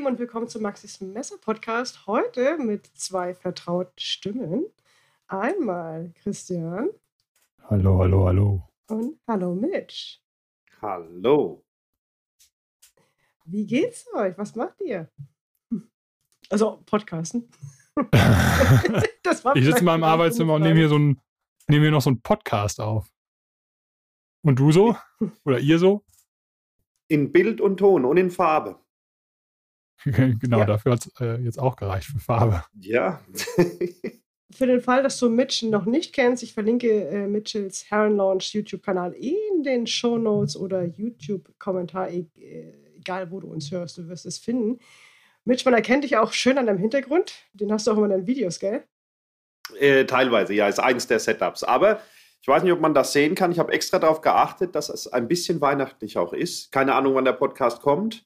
Lieben, und willkommen zum Maxis Messer Podcast. Heute mit zwei vertrauten Stimmen. Einmal Christian. Hallo, hallo, hallo. Und hallo Mitch. Hallo. Wie geht's euch? Was macht ihr? Also Podcasten. ich sitze mal im Arbeitszimmer und nehme hier, so ein, nehme hier noch so einen Podcast auf. Und du so? Oder ihr so? In Bild und Ton und in Farbe. genau, ja. dafür hat es äh, jetzt auch gereicht für Farbe. Ja. für den Fall, dass du Mitch noch nicht kennst, ich verlinke äh, Mitchells Heron Launch YouTube-Kanal in den Show Notes oder YouTube-Kommentar, e egal wo du uns hörst, du wirst es finden. Mitch, man erkennt dich auch schön an deinem Hintergrund. Den hast du auch immer in deinen Videos, gell? Äh, teilweise, ja, ist eins der Setups. Aber ich weiß nicht, ob man das sehen kann. Ich habe extra darauf geachtet, dass es ein bisschen weihnachtlich auch ist. Keine Ahnung, wann der Podcast kommt.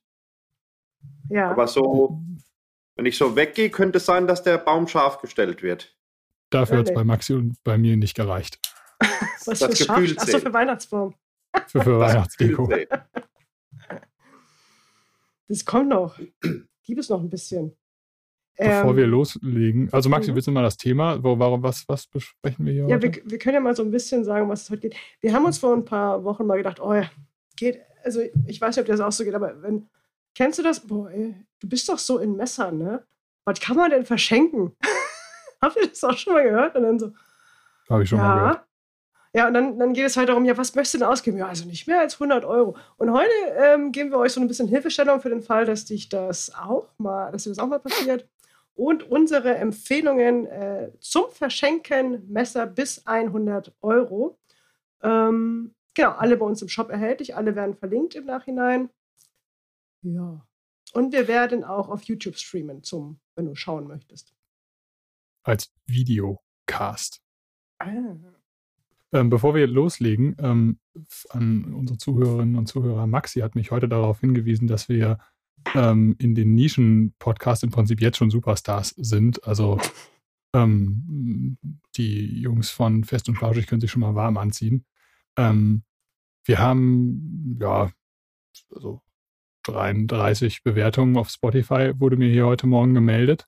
Ja. Aber so, wenn ich so weggehe, könnte es sein, dass der Baum scharf gestellt wird. Dafür hat es bei Maxi und bei mir nicht gereicht. Was das für Gefühl Achso, für Weihnachtsbaum. Für, für Weihnachtsdeko. Das kommt noch. Gib es noch ein bisschen. Bevor ähm, wir loslegen, also Maxi, mhm. willst du mal das Thema, wo, warum, was, was besprechen wir hier? Ja, wir, wir, können ja mal so ein bisschen sagen, was es heute geht. Wir haben uns vor ein paar Wochen mal gedacht, oh ja, geht, also ich weiß nicht, ob das auch so geht, aber wenn, kennst du das? Boah, ey, du bist doch so in Messern, ne? Was kann man denn verschenken? Habt ihr das auch schon mal gehört? Und dann so. Habe ich schon ja. mal gehört. Ja, und dann, dann geht es halt darum, ja, was möchtest du denn ausgeben? Ja, also nicht mehr als 100 Euro. Und heute ähm, geben wir euch so ein bisschen Hilfestellung für den Fall, dass dich das auch mal, dass dir das auch mal passiert. Und unsere Empfehlungen äh, zum Verschenken Messer bis 100 Euro. Ähm, genau, alle bei uns im Shop erhältlich, alle werden verlinkt im Nachhinein. Ja. Und wir werden auch auf YouTube streamen, zum, wenn du schauen möchtest. Als Videocast. Ah. Ähm, bevor wir loslegen, ähm, an unsere Zuhörerinnen und Zuhörer, Maxi hat mich heute darauf hingewiesen, dass wir ähm, in den Nischen-Podcasts im Prinzip jetzt schon Superstars sind. Also ähm, die Jungs von Fest und Flauschig können sich schon mal warm anziehen. Ähm, wir haben, ja, also 33 Bewertungen auf Spotify wurde mir hier heute Morgen gemeldet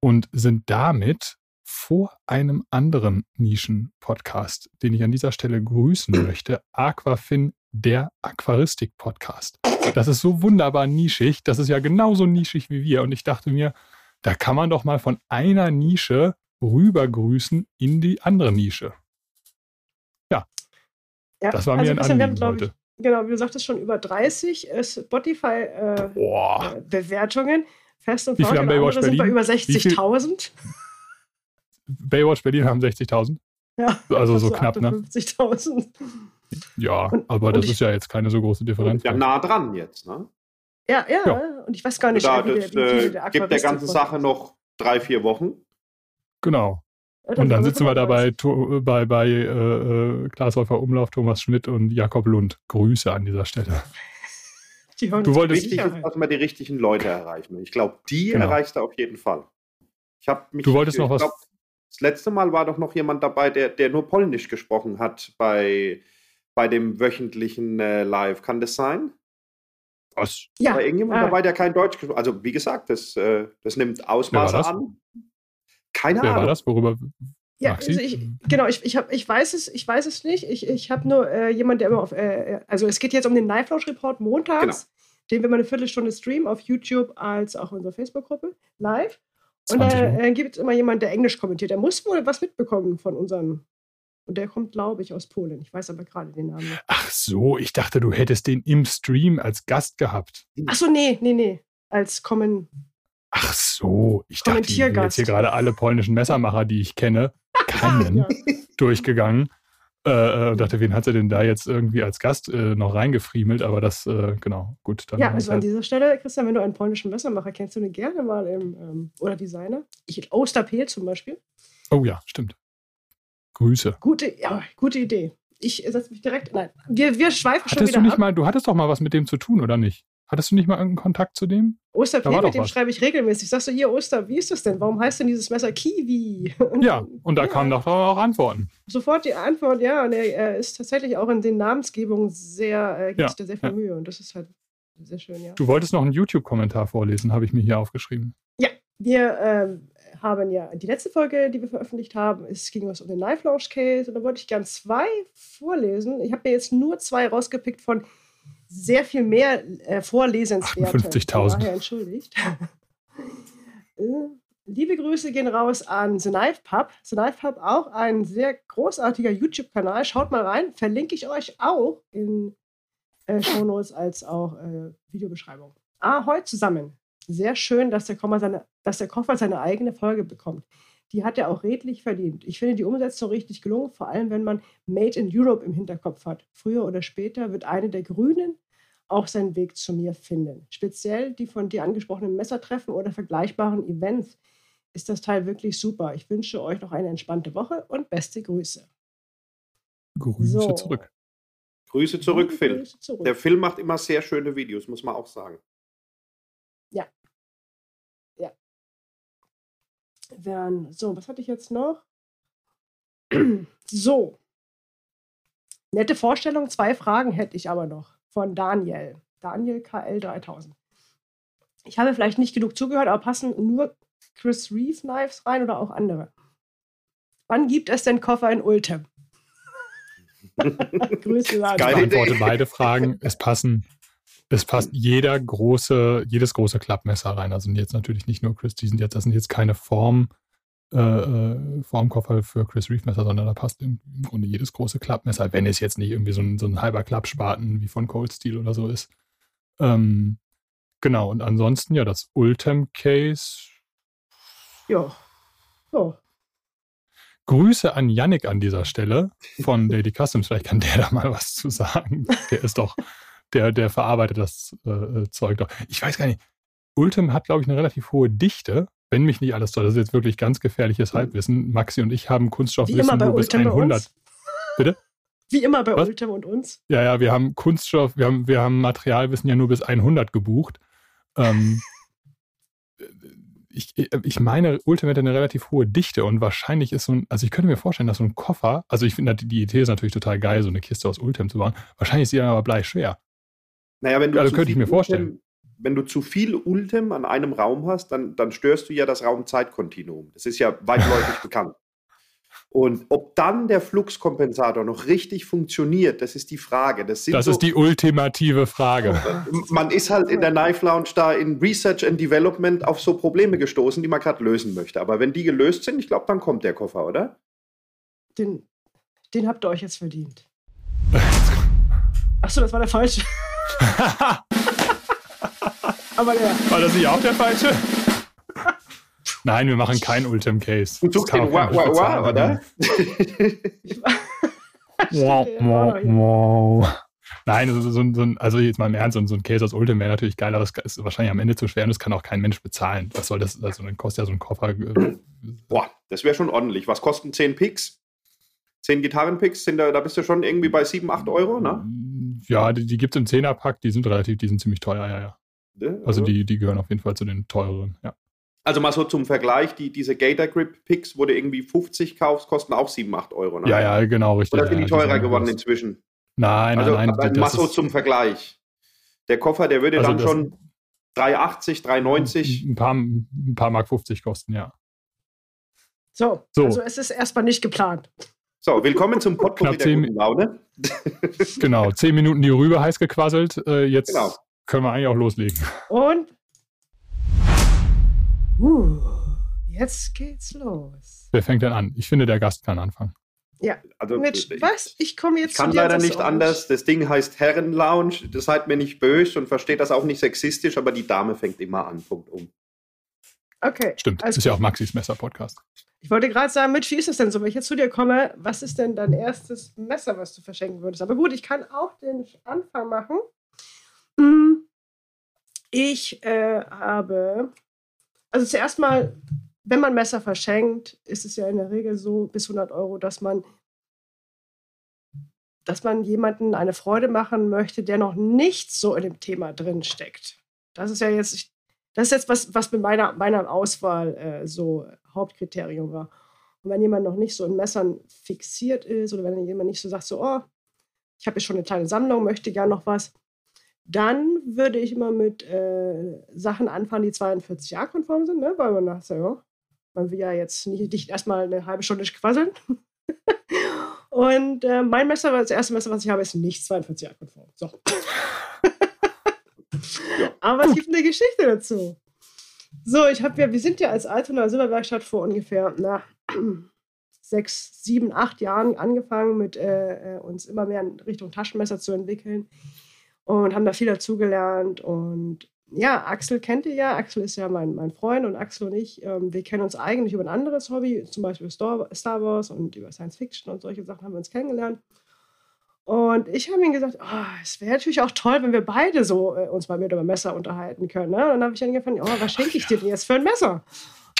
und sind damit vor einem anderen Nischen-Podcast, den ich an dieser Stelle grüßen möchte, Aquafin, der Aquaristik-Podcast. Das ist so wunderbar nischig, das ist ja genauso nischig wie wir. Und ich dachte mir, da kann man doch mal von einer Nische rüber grüßen in die andere Nische. Ja, ja das war also mir ein Anliegen heute. Genau, wie du sagtest, schon über 30 Spotify-Bewertungen. Äh, äh Fest und Wie Baywatch Berlin? sind bei über 60.000. Baywatch Berlin haben 60.000. Ja, also so knapp, ne? 50.000. Ja, und, aber und das ich, ist ja jetzt keine so große Differenz. Ja, nah dran jetzt, ne? Ja, ja, ja. und ich weiß gar nicht, da, wie, das, wie äh, der gibt der ganzen Sache noch drei, vier Wochen. Genau. Ja, und dann sitzen wir da bei, bei, bei äh, äh, Klaas Häufer Umlauf, Thomas Schmidt und Jakob Lund. Grüße an dieser Stelle. Die du wolltest wichtig ist, dass wir die richtigen Leute erreichen. Ich glaube, die genau. erreichst du auf jeden Fall. Ich mich, du wolltest noch was. Glaub, das letzte Mal war doch noch jemand dabei, der, der nur Polnisch gesprochen hat bei, bei dem wöchentlichen äh, Live. Kann das sein? Was? Ja. War irgendjemand ah. dabei, der kein Deutsch gesprochen hat? Also, wie gesagt, das, äh, das nimmt Ausmaße an. Keine Wer Ahnung. Wer war das? Worüber? Ja, also ich, genau, ich, ich, hab, ich, weiß es, ich weiß es nicht. Ich, ich habe nur äh, jemanden, der immer auf, äh, also es geht jetzt um den Live-Launch-Report montags, genau. den wir mal eine Viertelstunde streamen auf YouTube als auch in unserer Facebook-Gruppe live. Und da äh, gibt es immer jemanden, der Englisch kommentiert. Der muss wohl was mitbekommen von unseren. Und der kommt, glaube ich, aus Polen. Ich weiß aber gerade den Namen. Ach so, ich dachte, du hättest den im Stream als Gast gehabt. Ach so, nee, nee, nee. Als Kommen. Ach so, ich dachte, ich bin jetzt hier gerade alle polnischen Messermacher, die ich kenne, kennen, ja. durchgegangen. Äh, äh, und dachte, wen hat sie denn da jetzt irgendwie als Gast äh, noch reingefriemelt? Aber das, äh, genau, gut. ja, also an dieser Stelle, Christian, wenn du einen polnischen Messermacher kennst, du den gerne mal im, ähm, oder Designer. Ich, Osterpeel zum Beispiel. Oh ja, stimmt. Grüße. Gute, ja, gute Idee. Ich setze mich direkt, nein, wir, wir schweifen Hattest schon wieder du nicht ab. mal, du hattest doch mal was mit dem zu tun, oder nicht? Hattest du nicht mal irgendeinen Kontakt zu dem? Osterpee, mit dem was. schreibe ich regelmäßig. Sagst du hier, Oster, wie ist das denn? Warum heißt denn dieses Messer Kiwi? Und, ja, und da ja. kamen doch auch Antworten. Sofort die Antwort, ja. Und er, er ist tatsächlich auch in den Namensgebungen sehr, äh, gibt ja. sehr viel ja. Mühe. Und das ist halt Sehr schön, ja. Du wolltest noch einen YouTube-Kommentar vorlesen, habe ich mir hier aufgeschrieben. Ja, wir ähm, haben ja die letzte Folge, die wir veröffentlicht haben, es ging was um den Live Launch Case und da wollte ich gern zwei vorlesen. Ich habe mir jetzt nur zwei rausgepickt von sehr viel mehr äh, vorlesenswerten. 50.000. Entschuldigt. Äh, liebe Grüße gehen raus an The Knife Pub. The Knife Pub auch ein sehr großartiger YouTube-Kanal. Schaut mal rein. Verlinke ich euch auch in äh, Shownotes als auch äh, Videobeschreibung. Ahoi zusammen. Sehr schön, dass der, seine, dass der Koffer seine eigene Folge bekommt. Die hat er auch redlich verdient. Ich finde die Umsetzung richtig gelungen, vor allem wenn man Made in Europe im Hinterkopf hat. Früher oder später wird eine der Grünen auch seinen Weg zu mir finden. Speziell die von dir angesprochenen Messertreffen oder vergleichbaren Events ist das Teil wirklich super. Ich wünsche euch noch eine entspannte Woche und beste Grüße. Grüße so. zurück. Grüße zurück, Phil. Grüße zurück. Der Phil macht immer sehr schöne Videos, muss man auch sagen. Ja. Ja. Dann, so, was hatte ich jetzt noch? so. Nette Vorstellung, zwei Fragen hätte ich aber noch von Daniel. Daniel KL 3000. Ich habe vielleicht nicht genug zugehört, aber passen nur Chris Reeve Knives rein oder auch andere? Wann gibt es denn Koffer in Ultim? Grüße Ich beantworte beide Fragen. Es passen, es passt jeder große, jedes große Klappmesser rein. Also jetzt natürlich nicht nur Chris, die sind jetzt, das sind jetzt keine Form, äh, äh Formkoffer für Chris Reeve Messer, sondern da passt im, im, Grunde jedes große Klappmesser, wenn es jetzt nicht irgendwie so ein, so ein halber Klappspaten wie von Cold Steel oder so ist. Ähm, genau, und ansonsten ja, das Ultem Case. Ja. Ja. Grüße an Yannick an dieser Stelle von Lady Customs. Vielleicht kann der da mal was zu sagen. Der ist doch, der, der verarbeitet das äh, äh Zeug doch. Ich weiß gar nicht. Ultim hat, glaube ich, eine relativ hohe Dichte, wenn mich nicht alles toll. Das ist jetzt wirklich ganz gefährliches mhm. Halbwissen. Maxi und ich haben Kunststoffwissen nur bis 100. Bitte? Wie immer bei Was? Ultim und uns. Ja, ja, wir haben Kunststoff, wir haben, wir haben Materialwissen ja nur bis 100 gebucht. Ähm, ich, ich meine, Ultimate hat eine relativ hohe Dichte und wahrscheinlich ist so ein, also ich könnte mir vorstellen, dass so ein Koffer, also ich finde die Idee ist natürlich total geil, so eine Kiste aus Ultim zu bauen. Wahrscheinlich ist sie aber bleischwer. Naja, wenn du also könnte ich mir vorstellen. Wenn du zu viel Ultim an einem Raum hast, dann, dann störst du ja das Raumzeitkontinuum. Das ist ja weitläufig bekannt. Und ob dann der Fluxkompensator noch richtig funktioniert, das ist die Frage. Das, das so, ist die ultimative Frage. Man ist halt in der Knife Lounge da in Research and Development auf so Probleme gestoßen, die man gerade lösen möchte. Aber wenn die gelöst sind, ich glaube, dann kommt der Koffer, oder? Den, den habt ihr euch jetzt verdient. Achso, das war der falsche. Aber der. War das nicht auch der falsche? Nein, wir machen kein Ultim Case. Du tust den wow, wow, wow, oder? wow, wow, wow. Nein, also, so, so, also jetzt mal im Ernst, so, ein Case aus Ultim wäre natürlich geil, aber es ist wahrscheinlich am Ende zu schwer und das kann auch kein Mensch bezahlen. Was soll das? Also dann kostet ja so ein Koffer. Äh, Boah, das wäre schon ordentlich. Was kosten 10 Picks? 10 Gitarrenpicks, sind da, da bist du schon irgendwie bei 7, 8 Euro, ne? Ja, die, die gibt es im 10er-Pack, die sind relativ, die sind ziemlich teuer, ja, ja. Also, also die, die gehören auf jeden Fall zu den teureren, ja. Also mal so zum Vergleich, die, diese Gator Grip Picks, wo du irgendwie 50 kaufst, kosten auch 7, 8 Euro. Ne? Ja, ja, genau, richtig. Oder sind die teurer geworden inzwischen? Nein, also, nein, nein. Mal so zum Vergleich. Der Koffer, der würde also dann schon 3,80, 3,90. Ein paar, ein paar Mark 50 kosten, ja. So, so, also es ist erstmal nicht geplant. So, willkommen zum Podcast der guten Laune. genau, 10 Minuten die Rübe heiß gequasselt. Äh, jetzt genau. Können wir eigentlich auch loslegen. Und Uh, jetzt geht's los. Wer fängt denn an? Ich finde, der Gast kann anfangen. Ja, also mit ich, was? Ich komme jetzt. Ich kann leider nicht anders. Das Ding heißt Herrenlounge. Das seid mir nicht böse und versteht das auch nicht sexistisch, aber die Dame fängt immer an. Punkt um. Okay. Stimmt. Das ist ja auch Maxis Messer-Podcast. Ich wollte gerade sagen, mit wie ist es denn so, wenn ich jetzt zu dir komme, was ist denn dein erstes Messer, was du verschenken würdest? Aber gut, ich kann auch den Anfang machen. Hm. Ich äh, habe also zuerst mal, wenn man Messer verschenkt, ist es ja in der Regel so bis 100 Euro, dass man, dass man jemanden eine Freude machen möchte, der noch nicht so in dem Thema drin steckt. Das ist ja jetzt, das ist jetzt was, was mit meiner, meiner Auswahl äh, so Hauptkriterium war. Und wenn jemand noch nicht so in Messern fixiert ist oder wenn jemand nicht so sagt, so, oh, ich habe jetzt schon eine kleine Sammlung, möchte gerne noch was, Dann würde ich immer mit äh, Sachen anfangen, die 42 Jahre konform sind, ne? weil man sagt, ja, man will ja jetzt nicht, nicht erstmal eine halbe Stunde quasseln. Und äh, mein Messer, das erste Messer, was ich habe, ist nicht 42 Jahre konform. So. Aber es gibt eine Geschichte dazu. So, ich habe ja, wir sind ja als Altona Silberwerkstatt vor ungefähr na, sechs, sieben, acht Jahren angefangen, mit äh, äh, uns immer mehr in Richtung Taschenmesser zu entwickeln und haben da viel dazugelernt. Und ja, Axel kennt ihr ja. Axel ist ja mein, mein Freund und Axel und ich, ähm, wir kennen uns eigentlich über ein anderes Hobby, zum Beispiel Star, Star Wars und über Science Fiction und solche Sachen haben wir uns kennengelernt. Und ich habe ihm gesagt, oh, es wäre natürlich auch toll, wenn wir beide so äh, uns mal mit über Messer unterhalten können. Ne? Und dann habe ich dann gefragt, oh, was schenke ich dir denn jetzt für ein Messer?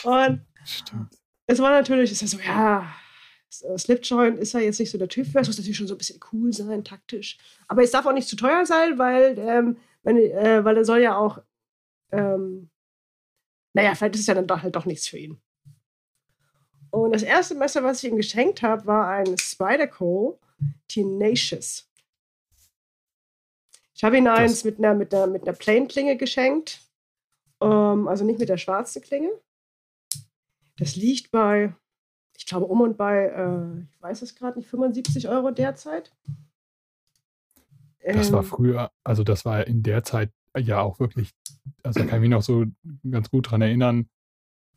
Und Stimmt. es war natürlich, es ist so, ja, Slipjoint ist ja jetzt nicht so der Typ, es muss natürlich schon so ein bisschen cool sein, taktisch. Aber es darf auch nicht zu teuer sein, weil, ähm, wenn, äh, weil er soll ja auch, ähm, naja, vielleicht ist es ja dann doch, halt doch nichts für ihn. Und das erste Messer, was ich ihm geschenkt habe, war ein Spyderco Tenacious. Ich habe ihm eins mit einer, mit einer, mit einer Plain-Klinge geschenkt. Ähm, also nicht mit der schwarzen Klinge. Das liegt bei, ich glaube, um und bei, äh, ich weiß es gerade nicht, 75 Euro derzeit. Das war ähm. früher, also das war in der Zeit ja auch wirklich, also kann ich mich noch so ganz gut dran erinnern.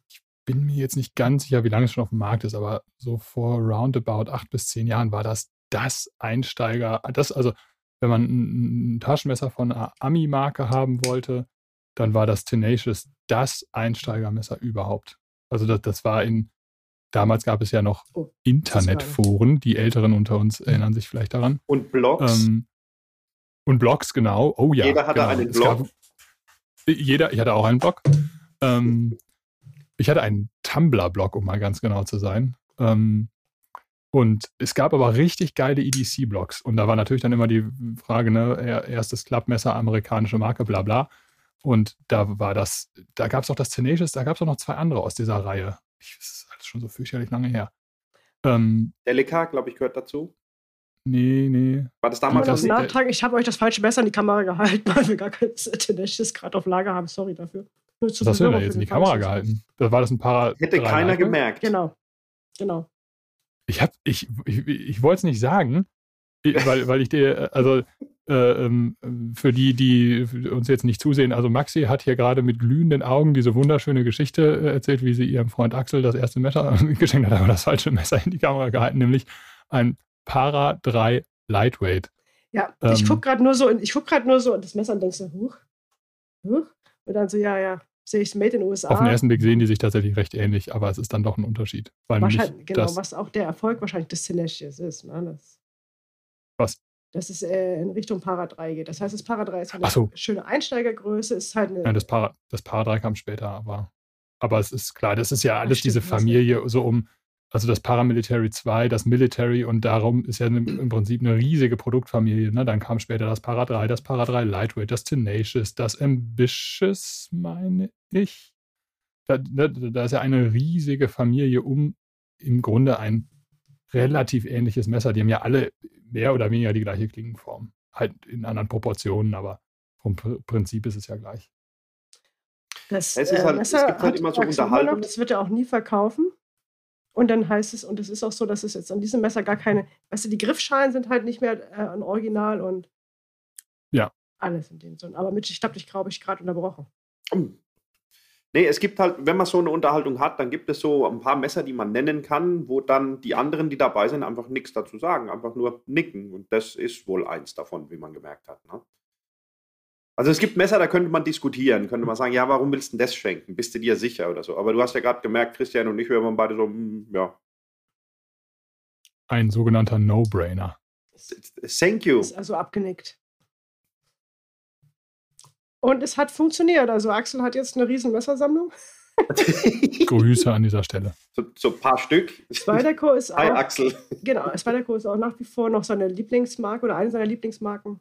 Ich bin mir jetzt nicht ganz sicher, wie lange es schon auf dem Markt ist, aber so vor roundabout acht bis zehn Jahren war das das Einsteiger, das, also wenn man ein, ein Taschenmesser von einer Ami-Marke haben wollte, dann war das Tenacious das Einsteigermesser überhaupt. Also das, das war in, damals gab es ja noch oh, Internetforen, die Älteren unter uns erinnern sich vielleicht daran. Und Blogs. Ähm, und Blogs, genau. Oh ja. Jeder hatte genau. einen Blog. Gab, jeder, ich hatte auch einen Blog. Ähm, ich hatte einen Tumblr-Blog, um mal ganz genau zu sein. Ähm, und es gab aber richtig geile EDC-Blogs. Und da war natürlich dann immer die Frage, ne, erstes Klappmesser, amerikanische Marke, bla bla. Und da war das, da gab es auch das Tenacious, da gab es auch noch zwei andere aus dieser Reihe. Ich, das ist schon so fürchterlich lange her. Ähm, Delica, glaube ich, gehört dazu. Nee, nee. War das damals das Nachtrag? Ich habe euch das falsche Messer in die Kamera gehalten, weil wir gar kein Tenacious gerade auf Lager haben. Sorry dafür. Was hast du denn jetzt in die Kamera gehalten? Das war das ein paar. Hätte keiner Leute? gemerkt. Genau. Genau. Ich hab, ich, ich, ich wollte es nicht sagen, weil, weil ich dir, also für die, die uns jetzt nicht zusehen, also Maxi hat hier gerade mit glühenden Augen diese wunderschöne Geschichte äh, erzählt, wie sie ihrem Freund Axel das erste Messer geschenkt hat, aber das falsche Messer in die Kamera gehalten, nämlich ein Para 3 Lightweight. Ja, ähm, ich gucke gerade nur so, ich gucke gerade nur so und das Messer und denkst so, huch, huch, und dann so, ja, ja, sehe ich Made in den USA. Auf den ersten Blick sehen die sich tatsächlich recht ähnlich, aber es ist dann doch ein Unterschied. wahrscheinlich, genau, was auch der Erfolg wahrscheinlich des Tenacious ist. Ne? Das, was? Dass es äh, in Richtung Para 3 geht. Das heißt, das Para 3 ist halt eine so. schöne Einsteigergröße, ist halt eine. Ja, das Para, das Para 3 kam später, aber, aber es ist klar, das ist ja alles stimmt, diese Familie so um also das Paramilitary 2, das Military und darum ist ja im Prinzip eine riesige Produktfamilie. Ne? Dann kam später das Para 3, das Para 3 Lightweight, das Tenacious, das Ambitious, meine ich. Da, da, da ist ja eine riesige Familie um im Grunde ein relativ ähnliches Messer. Die haben ja alle mehr oder weniger die gleiche Klingenform. Halt in anderen Proportionen, aber vom Prinzip ist es ja gleich. Das es, äh, halt, Messer es gibt halt immer so Unterhaltung. Das wird er auch nie verkaufen. Und dann heißt es, und es ist auch so, dass es jetzt an diesem Messer gar keine, weißt du, die Griffschalen sind halt nicht mehr äh, ein Original und ja. alles in dem Sinne. Aber mit, ich glaube, ich glaube, ich gerade unterbrochen. Nee, es gibt halt, wenn man so eine Unterhaltung hat, dann gibt es so ein paar Messer, die man nennen kann, wo dann die anderen, die dabei sind, einfach nichts dazu sagen, einfach nur nicken. Und das ist wohl eins davon, wie man gemerkt hat. Ne? Also es gibt Messer, da könnte man diskutieren, könnte man sagen, ja, warum willst du denn das schenken? Bist du dir sicher oder so? Aber du hast ja gerade gemerkt, Christian und ich, wir waren beide so, hm, ja. Ein sogenannter No-Brainer. Thank you. Ist also abgenickt. Und es hat funktioniert. Also Axel hat jetzt eine riesen Messersammlung. Grüße an dieser Stelle. So, so ein paar Stück. Spyderco ist auch. Hi Axel. Genau, Spyderco ist auch nach wie vor noch seine Lieblingsmarke oder eine seiner Lieblingsmarken.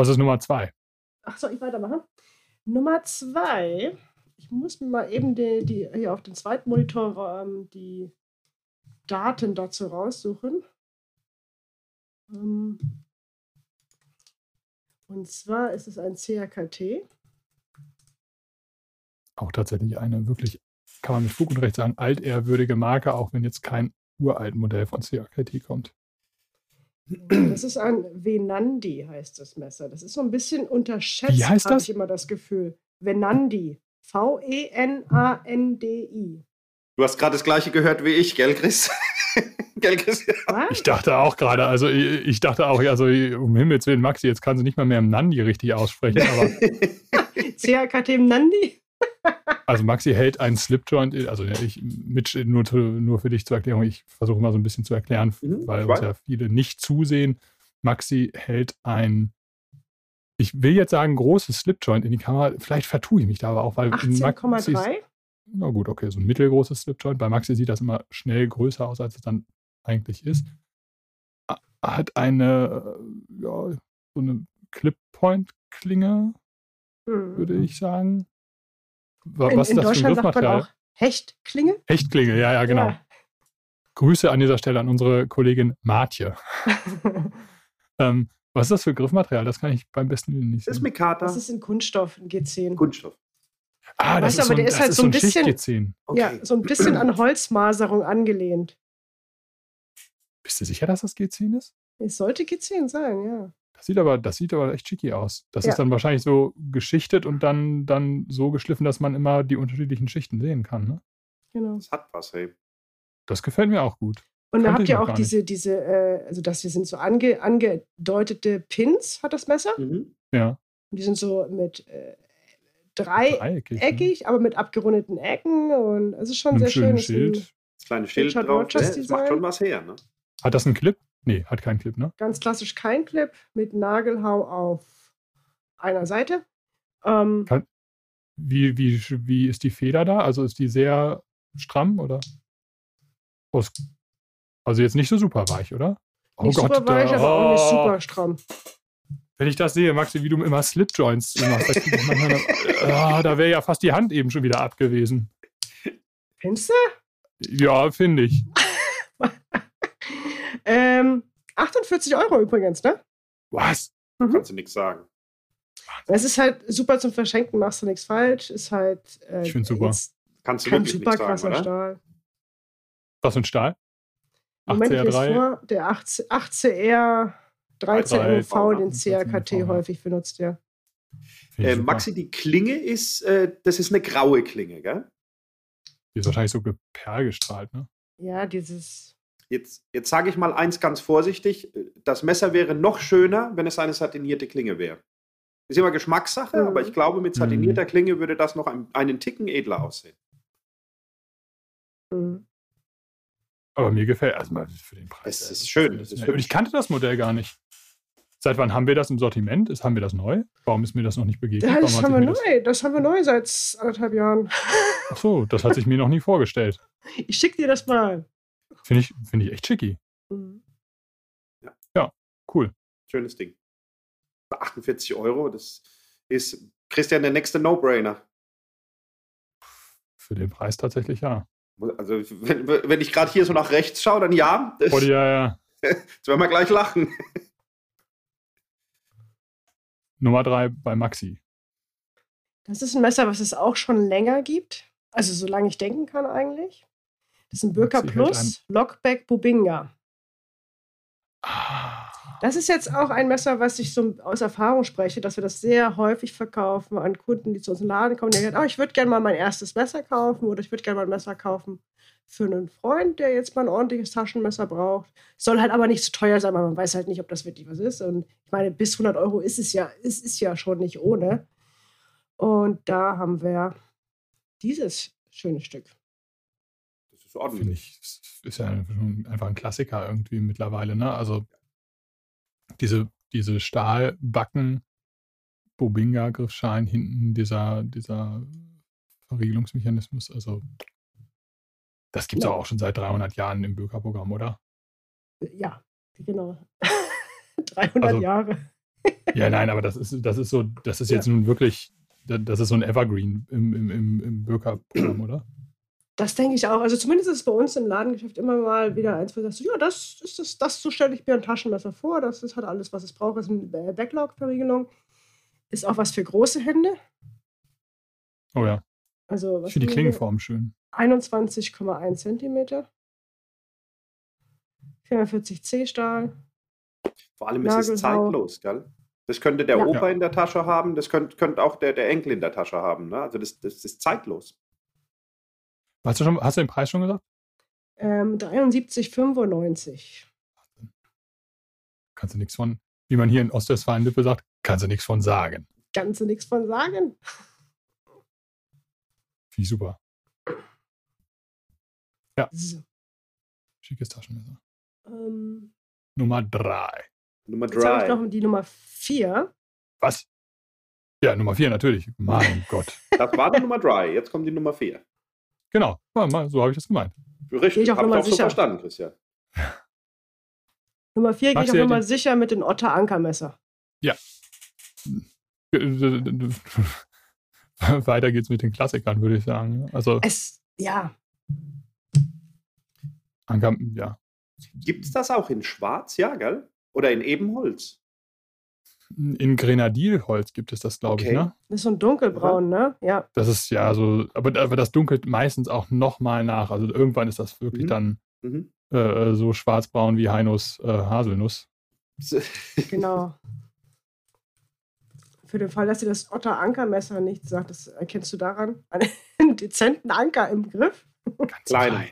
Was ist Nummer zwei? Ach, soll ich weitermachen? Nummer zwei. Ich muss mir mal eben die, die hier auf dem zweiten Monitor ähm, die Daten dazu raussuchen. Ähm, und zwar ist es ein CAKT. Auch tatsächlich eine wirklich, kann man mit Fug und Recht sagen, altehrwürdige Marke, auch wenn jetzt kein uralt Modell von CAKT kommt. Das ist ein Venandi, heißt das Messer. Das ist so ein bisschen unterschätzt, habe das? ich immer das Gefühl. Venandi. V-E-N-A-N-D-I. Du hast gerade das gleiche gehört wie ich, gell, Chris? gell? Ich dachte auch gerade, also ich, ich, dachte auch, also um Himmels Willen, Maxi, jetzt kann sie nicht mal mehr im Nandi richtig aussprechen, aber. CAKT im Nandi? also Maxi hält einen Slipjoint, also ich mit, nur, nur für dich zur Erklärung, ich versuche mal so ein bisschen zu erklären, mhm, weil uns ja viele nicht zusehen. Maxi hält ein ich will jetzt sagen, großes Slipjoint in die Kamera. Vielleicht vertue ich mich da aber auch, weil 18,3? Na gut, okay, so ein mittelgroßes Slipjoint. Bei Maxi sieht das immer schnell größer aus, als es dann eigentlich ist. Hat eine, äh, ja, so eine Clip-Point-Klinge, würde ich sagen. Was in, ist das für ein Griffmaterial? Hechtklinge? Hechtklinge, ja, ja, genau. Ja. Grüße an dieser Stelle an unsere Kollegin Martje. ähm, was ist das für Griffmaterial? Das kann ich beim besten Willen nicht sehen. Das ist Mikata. Das ist in Kunststoff, ein G10. Kunststoff. Ah, das weißt ist, aber so ein, der ist halt so ein bisschen, G10. Okay. ja, so ein bisschen an Holzmaserung angelehnt. Bist du sicher, dass das G10 ist? Es sollte G10 sein, ja. Das sieht aber, das sieht aber echt schicky aus. Das ja. ist dann wahrscheinlich so geschichtet und dann, dann so geschliffen, dass man immer die unterschiedlichen Schichten sehen kann, ne? Genau. Das hat was, hey. Das gefällt mir auch gut. Und da habt ihr auch diese, diese äh, also das hier sind so ange, angedeutete Pins, hat das Messer. Mhm. Ja. Und die sind so mit äh, dreieckig, dreieckig ne? aber mit abgerundeten Ecken und es ist schon sehr schön. Schild. Das kleine Schild drauf, ne? das macht schon was her, ne? Hat das einen Clip? Nee, hat keinen Clip, ne? Ganz klassisch kein Clip mit Nagelhau auf einer Seite. Ähm, Kann, wie, wie, wie ist die Feder da? Also ist die sehr stramm oder? Also jetzt nicht so super weich, oder? Oh nicht Gott, super weich, da, aber auch nicht super stramm. Wenn ich das sehe, Maxi, wie du immer Slipjoints machst, da, da wäre ja fast die Hand eben schon wieder ab gewesen. Findest du? Ja, finde ich. ähm, 48 Euro übrigens, ne? Was? Mhm. Kannst du nichts sagen. Es ist halt super zum Verschenken, machst du nichts falsch. Ist halt. Äh, ich finde super. Kannst du kein super krasser sagen, Stahl. Was für ein Stahl? Moment, ich vor, der 8CR 13UV, den CRKT häufig benutzt, ja. Äh, Maxi, die Klinge ist, äh, das ist eine graue Klinge, gell? Die ist wahrscheinlich so perlgestrahlt, ne? Ja, dieses. Jetzt, jetzt sage ich mal eins ganz vorsichtig: Das Messer wäre noch schöner, wenn es eine satinierte Klinge wäre. Ist immer Geschmackssache, mhm. aber ich glaube, mit satinierter mhm. Klinge würde das noch ein, einen Ticken edler aussehen. Mhm. Aber mir gefällt erstmal für den Preis. Es ist schön. Es ist ich kannte das Modell gar nicht. Seit wann haben wir das im Sortiment? Ist, haben wir das neu? Warum ist mir das noch nicht begegnet? Ja, das haben wir neu. Das? das haben wir neu seit anderthalb Jahren. Ach so, das hat sich mir noch nie vorgestellt. Ich schicke dir das mal. Finde ich, find ich echt schicky. Mhm. Ja. ja, cool. Schönes Ding. 48 Euro, das ist Christian der nächste No-Brainer. Für den Preis tatsächlich ja. Also, wenn, wenn ich gerade hier so nach rechts schaue, dann ja. Das, oh, ja, ja. Jetzt werden wir gleich lachen. Nummer drei bei Maxi. Das ist ein Messer, was es auch schon länger gibt. Also, solange ich denken kann, eigentlich. Das ist ein Birka Plus Lockback Bubinga. Ah. Das ist jetzt auch ein Messer, was ich so aus Erfahrung spreche, dass wir das sehr häufig verkaufen an Kunden, die zu uns im Laden kommen, die sagen, oh, ich würde gerne mal mein erstes Messer kaufen oder ich würde gerne mal ein Messer kaufen für einen Freund, der jetzt mal ein ordentliches Taschenmesser braucht. Soll halt aber nicht zu teuer sein, weil man weiß halt nicht, ob das wirklich was ist. Und ich meine, bis 100 Euro ist es ja, ist, ist ja schon nicht ohne. Und da haben wir dieses schöne Stück. Das ist ordentlich. Ich, ist ja einfach ein Klassiker irgendwie mittlerweile, ne? Also diese, diese Stahlbacken, Bobinga-Griffschein, hinten dieser, dieser Verriegelungsmechanismus, also das gibt es ja. auch schon seit 300 Jahren im Bürgerprogramm, oder? Ja, genau. 300 also, Jahre. ja, nein, aber das ist, das ist so, das ist jetzt ja. nun wirklich, das ist so ein Evergreen im, im, im, im Bürgerprogramm, oder? Das denke ich auch. Also zumindest ist es bei uns im Ladengeschäft immer mal wieder eins, wo du sagst, ja, das ist das, das so stelle ich mir ein Taschenmesser vor. Das ist halt alles, was es braucht. Das ist eine Backlog-Verriegelung. Ist auch was für große Hände. Oh ja. Also, ich finde die Klingenform schön. 21,1 cm. 44 C-Stahl. Vor allem ist es zeitlos, gell? Das könnte der ja. Opa in der Tasche haben, das könnte, könnte auch der, der Enkel in der Tasche haben. Ne? Also das, das ist zeitlos. Hast du, schon, hast du den Preis schon gesagt? Ähm, 73,95. Kannst du nichts von, wie man hier in Ostwestfalen-Lippe sagt, kannst du nichts von sagen. Kannst du nichts von sagen. Finde ich super. Ja. So. Schickes Taschenmesser. Ähm, Nummer drei. Nummer drei. Jetzt habe ich noch die Nummer vier. Was? Ja, Nummer vier natürlich. Mein Gott. Das war die Nummer drei. Jetzt kommt die Nummer vier. Genau, so habe ich das gemeint. Richtig, ich habe auch so verstanden, Christian. Nummer 4 gehe ich auch nochmal sicher mit dem Otter Ankermesser. Ja. Weiter geht's mit den Klassikern, würde ich sagen. Also es, ja. Anker, ja. Gibt es das auch in Schwarz, ja, gell? Oder in Ebenholz? In Grenadilholz gibt es das, glaube okay. ich, ne? Das ist so ein dunkelbraun, ne? Ja. Das ist ja so, aber, aber das dunkelt meistens auch nochmal nach. Also irgendwann ist das wirklich mhm. dann mhm. Äh, so schwarzbraun wie Heinos äh, Haselnuss. genau. Für den Fall, dass dir das Otter-Ankermesser nicht sagt, das erkennst du daran. Einen dezenten Anker im Griff. Ganz klein.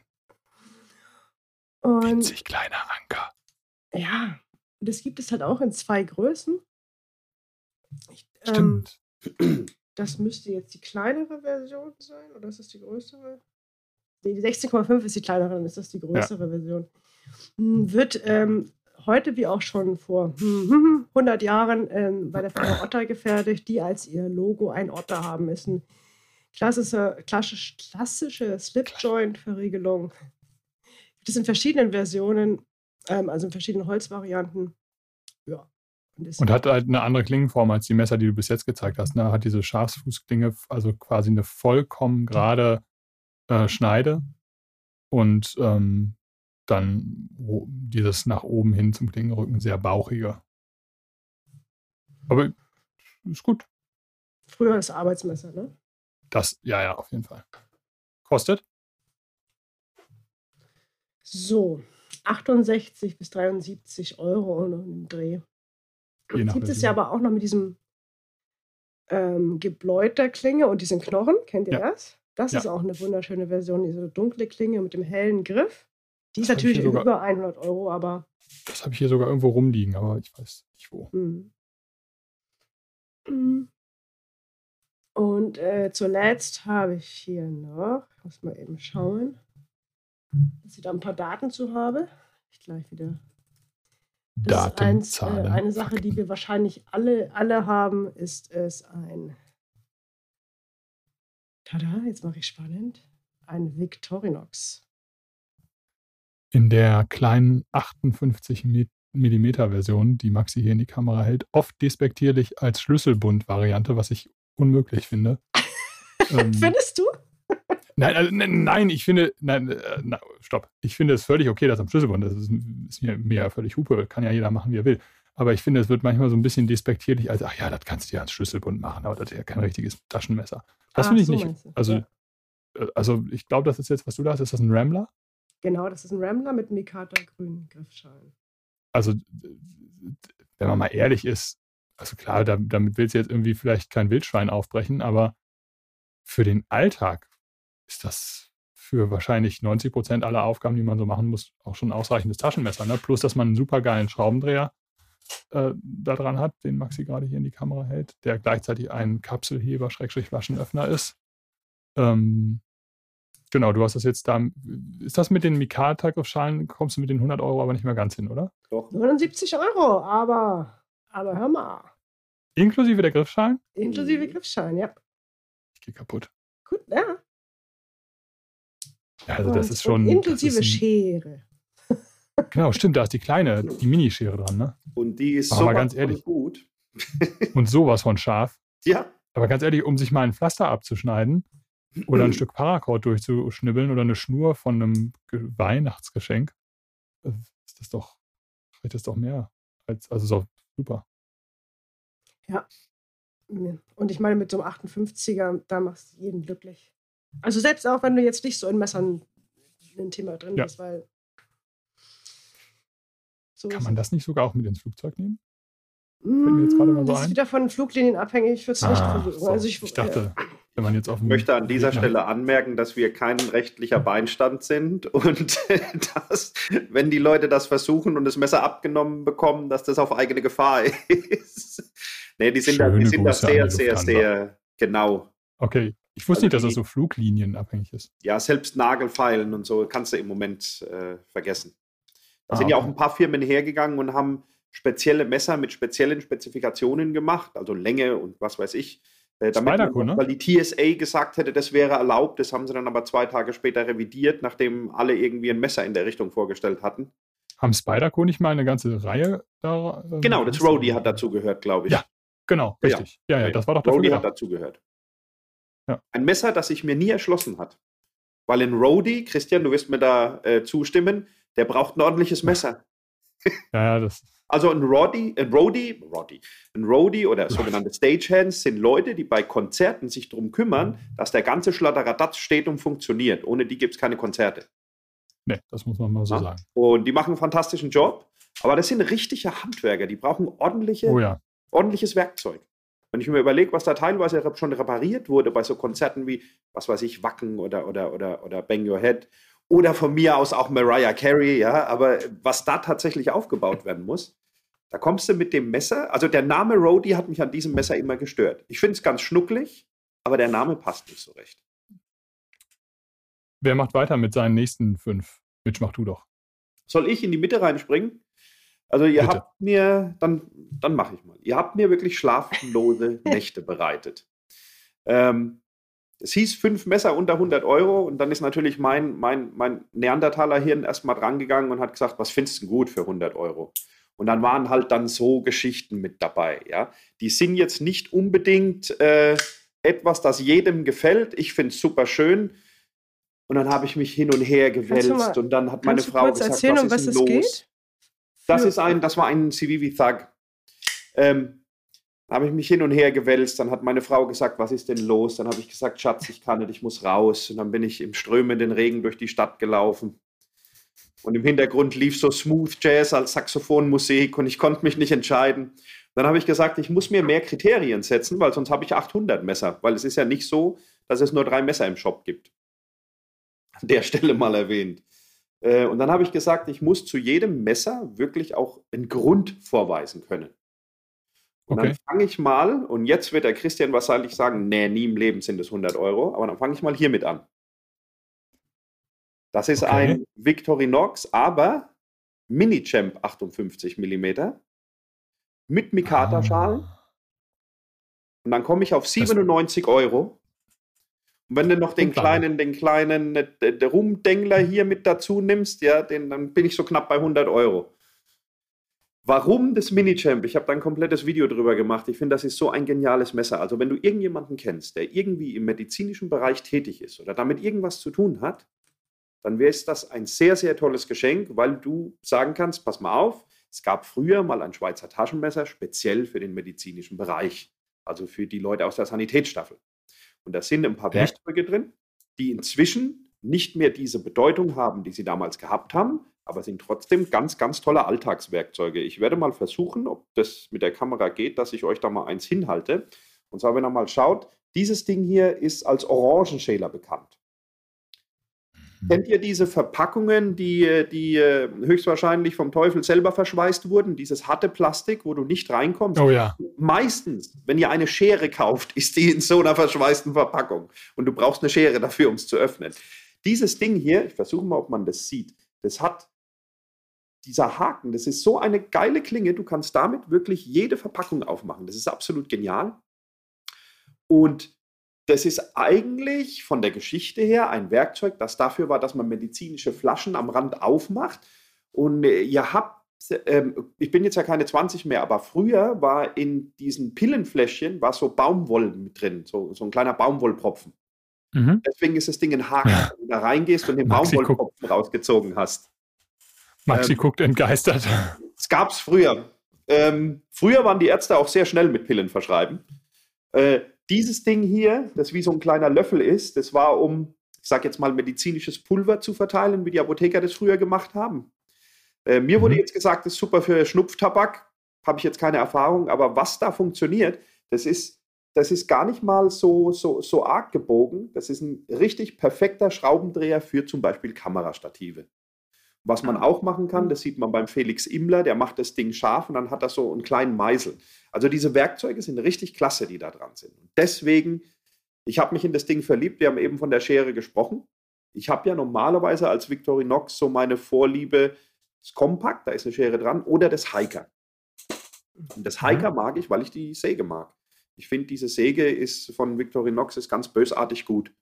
Und, Winzig kleiner Anker. Ja, das gibt es halt auch in zwei Größen. Ich, ähm, das müsste jetzt die kleinere Version sein, oder ist das die größere? Nee, die 16,5 ist die kleinere, dann ist das die größere ja. Version. Hm, wird ähm, heute wie auch schon vor 100 Jahren ähm, bei der Firma Otter gefertigt, die als ihr Logo ein Otter haben. Ist eine klassische, klassisch, klassische Slip-Joint-Verriegelung. Das in verschiedenen Versionen, ähm, also in verschiedenen Holzvarianten. Ja, und hat halt eine andere Klingenform als die Messer, die du bis jetzt gezeigt hast. Ne? Hat diese Schafsfußklinge, also quasi eine vollkommen gerade äh, Schneide und ähm, dann dieses nach oben hin zum Klingenrücken sehr bauchige. Aber ist gut. Früher das Arbeitsmesser, ne? Das, ja, ja, auf jeden Fall. Kostet? So, 68 bis 73 Euro und im Dreh. Gibt es ja aber auch noch mit diesem ähm, Gebläut Klinge und diesen Knochen. Kennt ihr ja. das? Das ja. ist auch eine wunderschöne Version, diese dunkle Klinge mit dem hellen Griff. Die das ist natürlich sogar, über 100 Euro, aber. Das habe ich hier sogar irgendwo rumliegen, aber ich weiß nicht wo. Mhm. mhm. Und äh, zuletzt habe ich hier noch, ich muss mal eben schauen, dass ich da ein paar Daten zu habe. Ich gleich wieder das Daten, eins, äh, Zahlen, äh, eine Sache, Fakten. die wir wahrscheinlich alle, alle haben, ist es ein. Tada, jetzt mache ich spannend. Ein Victorinox. In der kleinen 58 mm Version, die Maxi hier in die Kamera hält, oft despektierlich als Schlüsselbund-Variante, was ich unmöglich finde. ähm, Findest du? Nein, also, nein, ich finde, nein, äh, na, stopp. Ich finde es völlig okay, dass am Schlüsselbund das ist, ist mir, mir völlig Hupe, kann ja jeder machen, wie er will. Aber ich finde, es wird manchmal so ein bisschen despektierlich als, ach ja, das kannst du ja ans Schlüsselbund machen, aber das ist ja kein richtiges Taschenmesser. Das ah, finde ich so nicht. Also, ja. Äh, also ich glaube, das ist jetzt, was du da hast, ist das ein Rambler? Genau, das ist ein Rambler mit Mikata grünen Griffschalen. Also, wenn man mal ehrlich ist, also klar, damit willst du jetzt irgendwie vielleicht kein Wildschwein aufbrechen, aber für den Alltag ist das für wahrscheinlich 90 Prozent aller Aufgaben, die man so machen muss, auch schon ein ausreichendes Taschenmesser. Ne? Plus, dass man einen super geilen Schraubendreher äh, da dran hat, den Maxi gerade hier in die Kamera hält, der gleichzeitig ein Kapselheber, Schrägstrich Flaschenöffner ist. Ähm, genau, du hast das jetzt da. Ist das mit den Mikata-Griffschalen, kommst du mit den 100 Euro aber nicht mehr ganz hin, oder? Doch. 79 Euro, aber, aber hör mal. Inklusive der Griffschalen? Inklusive Griffschalen, ja. Ich gehe kaputt. Gut, ja. Also das ist schon. Inklusive ist Schere. Genau, stimmt, da ist die kleine, die Minischere dran, ne? Und die ist so ganz ehrlich gut. und sowas von scharf. Ja. Aber ganz ehrlich, um sich mal ein Pflaster abzuschneiden, oder ein Stück Paracord durchzuschnibbeln oder eine Schnur von einem Weihnachtsgeschenk, äh, ist das doch, reicht das doch mehr. Als, also so super. Ja. Und ich meine, mit so einem 58er, da machst du jeden glücklich. Also selbst auch, wenn du jetzt nicht so in Messern ein Thema drin ja. bist, weil. So Kann man das nicht sogar auch mit ins Flugzeug nehmen? mir jetzt gerade mal so das ein. ist wieder von Fluglinie abhängig, ich würde es ah, nicht versuchen. So. Also ich, ich dachte, äh, wenn man jetzt auf möchte an dieser Stelle anmerken, dass wir kein rechtlicher Beinstand sind und dass, wenn die Leute das versuchen und das Messer abgenommen bekommen, dass das auf eigene Gefahr ist. nee, die sind, da, die sind da sehr, sehr, sehr genau. Okay, ich wusste also nicht, dass das so fluglinienabhängig ist. Ja, selbst Nagelfeilen und so kannst du im Moment äh, vergessen. Da ah, sind ja auch ein paar Firmen hergegangen und haben spezielle Messer mit speziellen Spezifikationen gemacht, also Länge und was weiß ich. Äh, damit man, ne? Weil die TSA gesagt hätte, das wäre erlaubt. Das haben sie dann aber zwei Tage später revidiert, nachdem alle irgendwie ein Messer in der Richtung vorgestellt hatten. Haben Spyderco nicht mal eine ganze Reihe da? Ähm, genau, das Rody hat dazu gehört, glaube ich. Ja, genau, richtig. Ja, ja, ja das war doch dafür Rody hat dazu gehört. Ja. Ein Messer, das sich mir nie erschlossen hat. Weil ein Rody, Christian, du wirst mir da äh, zustimmen, der braucht ein ordentliches Messer. Ja, ja, das. Also ein Roddy, ein Roddy, Roddy, ein Roddy oder sogenannte Stagehands sind Leute, die bei Konzerten sich darum kümmern, dass der ganze Schlatteradatz steht und funktioniert. Ohne die gibt es keine Konzerte. Nee, das muss man mal so ja? sagen. Und die machen einen fantastischen Job, aber das sind richtige Handwerker, die brauchen ordentliche, oh ja. ordentliches Werkzeug. Wenn ich mir überlege, was da teilweise schon repariert wurde bei so Konzerten wie, was weiß ich, Wacken oder, oder, oder, oder Bang Your Head oder von mir aus auch Mariah Carey, ja, aber was da tatsächlich aufgebaut werden muss, da kommst du mit dem Messer, also der Name Rody hat mich an diesem Messer immer gestört. Ich finde es ganz schnucklig, aber der Name passt nicht so recht. Wer macht weiter mit seinen nächsten fünf? Mitch, mach du doch. Soll ich in die Mitte reinspringen? Also ihr Bitte. habt mir, dann, dann mache ich mal. Ihr habt mir wirklich schlaflose Nächte bereitet. Ähm, es hieß fünf Messer unter 100 Euro und dann ist natürlich mein, mein, mein Neandertaler-Hirn erstmal drangegangen und hat gesagt, was findest du gut für 100 Euro? Und dann waren halt dann so Geschichten mit dabei. Ja? Die sind jetzt nicht unbedingt äh, etwas, das jedem gefällt. Ich finde es super schön. Und dann habe ich mich hin und her gewälzt und dann hat meine Frau gesagt, erzählen, was, um was ist los? Geht? Das ist ein, das war ein Civivi Thug. Ähm, habe ich mich hin und her gewälzt. Dann hat meine Frau gesagt, was ist denn los? Dann habe ich gesagt, Schatz, ich kann nicht, ich muss raus. Und dann bin ich im strömenden Regen durch die Stadt gelaufen. Und im Hintergrund lief so Smooth Jazz als Saxophonmusik und ich konnte mich nicht entscheiden. Dann habe ich gesagt, ich muss mir mehr Kriterien setzen, weil sonst habe ich 800 Messer. Weil es ist ja nicht so, dass es nur drei Messer im Shop gibt. An der Stelle mal erwähnt. Äh, und dann habe ich gesagt, ich muss zu jedem Messer wirklich auch einen Grund vorweisen können. Und okay. dann fange ich mal, und jetzt wird der Christian wahrscheinlich sagen, nee, nie im Leben sind es 100 Euro, aber dann fange ich mal hiermit an. Das ist okay. ein Victorinox, aber Mini-Champ 58 mm mit Mikata-Schalen. Ah. Und dann komme ich auf 97 das Euro. Und wenn du noch den kleinen, den kleinen äh, Rumdengler hier mit dazu nimmst, ja, den, dann bin ich so knapp bei 100 Euro. Warum das Mini-Champ? Ich habe da ein komplettes Video drüber gemacht. Ich finde, das ist so ein geniales Messer. Also, wenn du irgendjemanden kennst, der irgendwie im medizinischen Bereich tätig ist oder damit irgendwas zu tun hat, dann wäre das ein sehr, sehr tolles Geschenk, weil du sagen kannst: Pass mal auf, es gab früher mal ein Schweizer Taschenmesser speziell für den medizinischen Bereich, also für die Leute aus der Sanitätsstaffel. Und da sind ein paar Werkzeuge drin, die inzwischen nicht mehr diese Bedeutung haben, die sie damals gehabt haben, aber sind trotzdem ganz, ganz tolle Alltagswerkzeuge. Ich werde mal versuchen, ob das mit der Kamera geht, dass ich euch da mal eins hinhalte. Und zwar, wenn ihr mal schaut, dieses Ding hier ist als Orangenschäler bekannt. Mhm. Kennt ihr diese Verpackungen, die, die äh, höchstwahrscheinlich vom Teufel selber verschweißt wurden? Dieses harte Plastik, wo du nicht reinkommst? Oh ja. Meistens, wenn ihr eine Schere kauft, ist die in so einer verschweißten Verpackung. Und du brauchst eine Schere dafür, um es zu öffnen. Dieses Ding hier, ich versuche mal, ob man das sieht, das hat dieser Haken, das ist so eine geile Klinge, du kannst damit wirklich jede Verpackung aufmachen. Das ist absolut genial. Und das ist eigentlich von der Geschichte her ein Werkzeug, das dafür war, dass man medizinische Flaschen am Rand aufmacht. Und äh, ihr habt, ähm, ich bin jetzt ja keine 20 mehr, aber früher war in diesen Pillenfläschchen war so Baumwoll mit drin, so, so ein kleiner Baumwollpropfen. Mhm. Deswegen ist das Ding ein Haken, ja. wenn du da reingehst und den Baumwollkopf rausgezogen hast. Maxi ähm, guckt entgeistert. Das gab es früher. Ähm, früher waren die Ärzte auch sehr schnell mit Pillen verschreiben. Äh, dieses Ding hier, das wie so ein kleiner Löffel ist, das war um, ich sag jetzt mal, medizinisches Pulver zu verteilen, wie die Apotheker das früher gemacht haben. Äh, mir mhm. wurde jetzt gesagt, das ist super für Schnupftabak. Habe ich jetzt keine Erfahrung, aber was da funktioniert, das ist, das ist gar nicht mal so, so, so arg gebogen. Das ist ein richtig perfekter Schraubendreher für zum Beispiel Kamerastative. Was man ah. auch machen kann, mhm. das sieht man beim Felix Immler, der macht das Ding scharf und dann hat er so einen kleinen Meißel. Also diese Werkzeuge sind richtig klasse, die da dran sind. Und deswegen, ich habe mich in das Ding verliebt. Wir haben eben von der Schere gesprochen. Ich habe ja normalerweise als Victorinox so meine Vorliebe, das Compact, da ist eine Schere dran, oder das Hiker. Und das Hiker mhm. mag ich, weil ich die Säge mag. Ich finde, diese Säge ist von Victorinox ist ganz bösartig gut.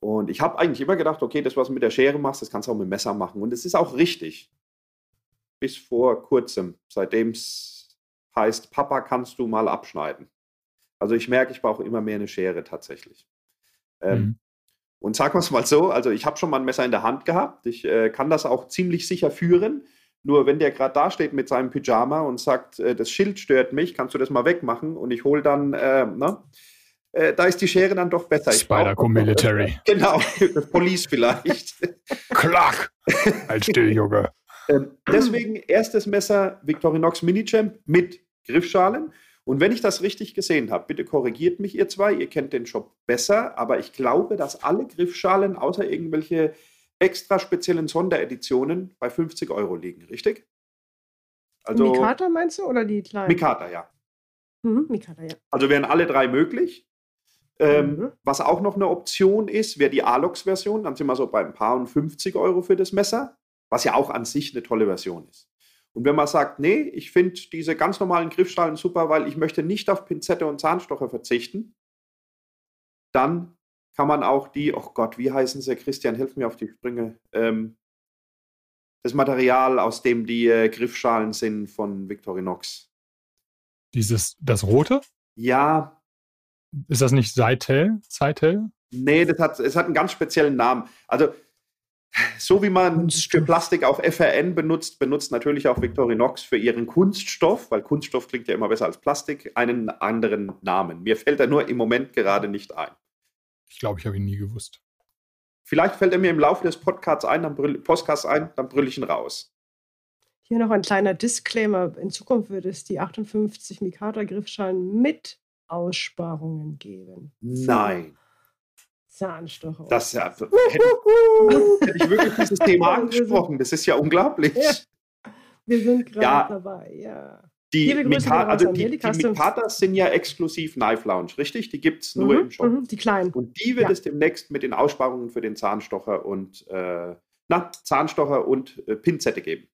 Und ich habe eigentlich immer gedacht, okay, das, was du mit der Schere machst, das kannst du auch mit dem Messer machen. Und es ist auch richtig. Bis vor kurzem, seitdem es heißt, Papa, kannst du mal abschneiden. Also ich merke, ich brauche immer mehr eine Schere tatsächlich. Ähm, mhm. Und sagen wir es mal so, also ich habe schon mal ein Messer in der Hand gehabt. Ich äh, kann das auch ziemlich sicher führen. Nur wenn der gerade da steht mit seinem Pyjama und sagt, äh, das Schild stört mich, kannst du das mal wegmachen? Und ich hole dann, äh, ne? Äh, da ist die Schere dann doch besser. Spyderco Military. Genau, das Police vielleicht. Klack! Als Stilljunge. ähm, deswegen erstes Messer Victorinox Minichamp mit Griffschalen. Und wenn ich das richtig gesehen habe, bitte korrigiert mich ihr zwei, ihr kennt den Shop besser, aber ich glaube, dass alle Griffschalen außer irgendwelche extra speziellen Sondereditionen bei 50 Euro liegen, richtig? Also, Mikata meinst du oder die kleinen? Mikata, ja. Mhm, Mikata, ja. Also wären alle drei möglich. Ähm, mhm. Was auch noch eine Option ist, wäre die Alox-Version. Dann sind wir so bei ein paar und 50 Euro für das Messer, was ja auch an sich eine tolle Version ist. Und wenn man sagt, nee, ich finde diese ganz normalen Griffschalen super, weil ich möchte nicht auf Pinzette und Zahnstocher verzichten, dann kann man auch die, oh Gott, wie heißen sie? Christian, hilf mir auf die Sprünge. Ähm, das Material, aus dem die äh, Griffschalen sind von Victorinox. Dieses, das rote? Ja. Ist das nicht Seitel? Seitel? Nee, das hat, es hat einen ganz speziellen Namen. Also, so wie man für Plastik auch FRN benutzt, benutzt natürlich auch Victorinox für ihren Kunststoff, weil Kunststoff klingt ja immer besser als Plastik, einen anderen Namen. Mir fällt er nur im Moment gerade nicht ein. Ich glaube, ich habe ihn nie gewusst. Vielleicht fällt er mir im Laufe des Podcasts ein, dann brüll, Podcasts ein, dann brülle ich ihn raus. Hier noch ein kleiner Disclaimer. In Zukunft wird es die 58 Mikata-Griffschalen mit Aussparungen geben. Nein. Zahnstocher. Das ja, hätte, hätte ich wirklich dieses Thema angesprochen. Das ist ja unglaublich. Ja. Wir sind gerade ja. dabei, ja. Die, Mika also die, die Mikatas sind ja exklusiv Knife Lounge, richtig? Die gibt es nur mhm, im Shop. Mhm, die kleinen. Und die wird ja. es demnächst mit den Aussparungen für den Zahnstocher und äh, na, Zahnstocher und äh, Pinzette geben.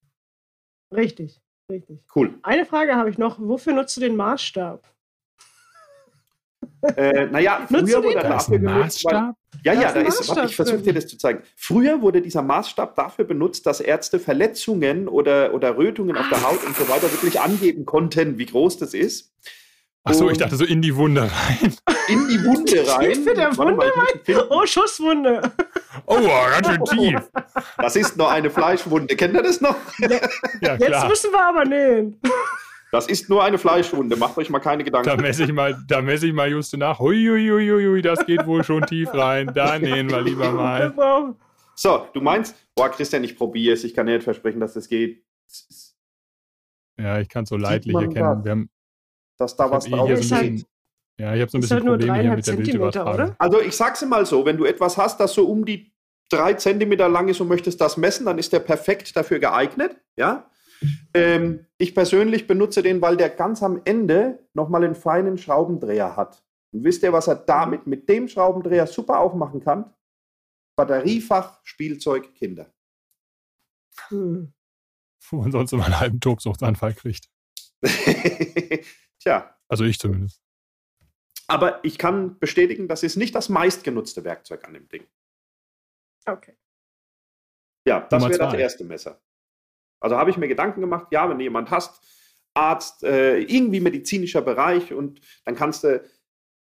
Richtig, richtig. Cool. Eine Frage habe ich noch. Wofür nutzt du den Maßstab? Äh, naja, früher wurde dafür benutzt. Weil, ja, ja, da ist, warte, ich versuche dir das zu zeigen. Früher wurde dieser Maßstab dafür benutzt, dass Ärzte Verletzungen oder, oder Rötungen auf der Haut und so weiter wirklich angeben konnten, wie groß das ist. Achso, ich dachte so in die Wunde rein. In die Wunde rein. Tief in der Wunde rein? Oh, Schusswunde. Oh, ganz schön tief. Das ist nur eine Fleischwunde. Kennt ihr das noch? Ja, Jetzt müssen wir aber nähen. Das ist nur eine Fleischwunde, macht euch mal keine Gedanken. Da messe ich mal, da messe ich mal just nach. Huiuiuiui, das geht wohl schon tief rein. Da nähen wir lieber mal. So, du meinst, boah, Christian, ich probiere es. Ich kann dir nicht versprechen, dass das geht. Ja, ich kann es so leidlich erkennen. Wir haben, dass da was drauf ist. Halt, ja, ich habe so ein bisschen halt Probleme hier mit der Bildübertragung. Also ich sag's mal so, wenn du etwas hast, das so um die drei Zentimeter lang ist und möchtest das messen, dann ist der perfekt dafür geeignet. Ja, ähm, ich persönlich benutze den, weil der ganz am Ende nochmal einen feinen Schraubendreher hat. Und wisst ihr, was er damit mit dem Schraubendreher super aufmachen kann? Batteriefach, Spielzeug, Kinder. Hm. Wo man sonst immer einen halben Tobsuchtsanfall kriegt. Tja. Also ich zumindest. Aber ich kann bestätigen, das ist nicht das meistgenutzte Werkzeug an dem Ding. Okay. Ja, das wäre das erste Messer. Also habe ich mir Gedanken gemacht, ja, wenn du jemand hast, Arzt, äh, irgendwie medizinischer Bereich und dann kannst du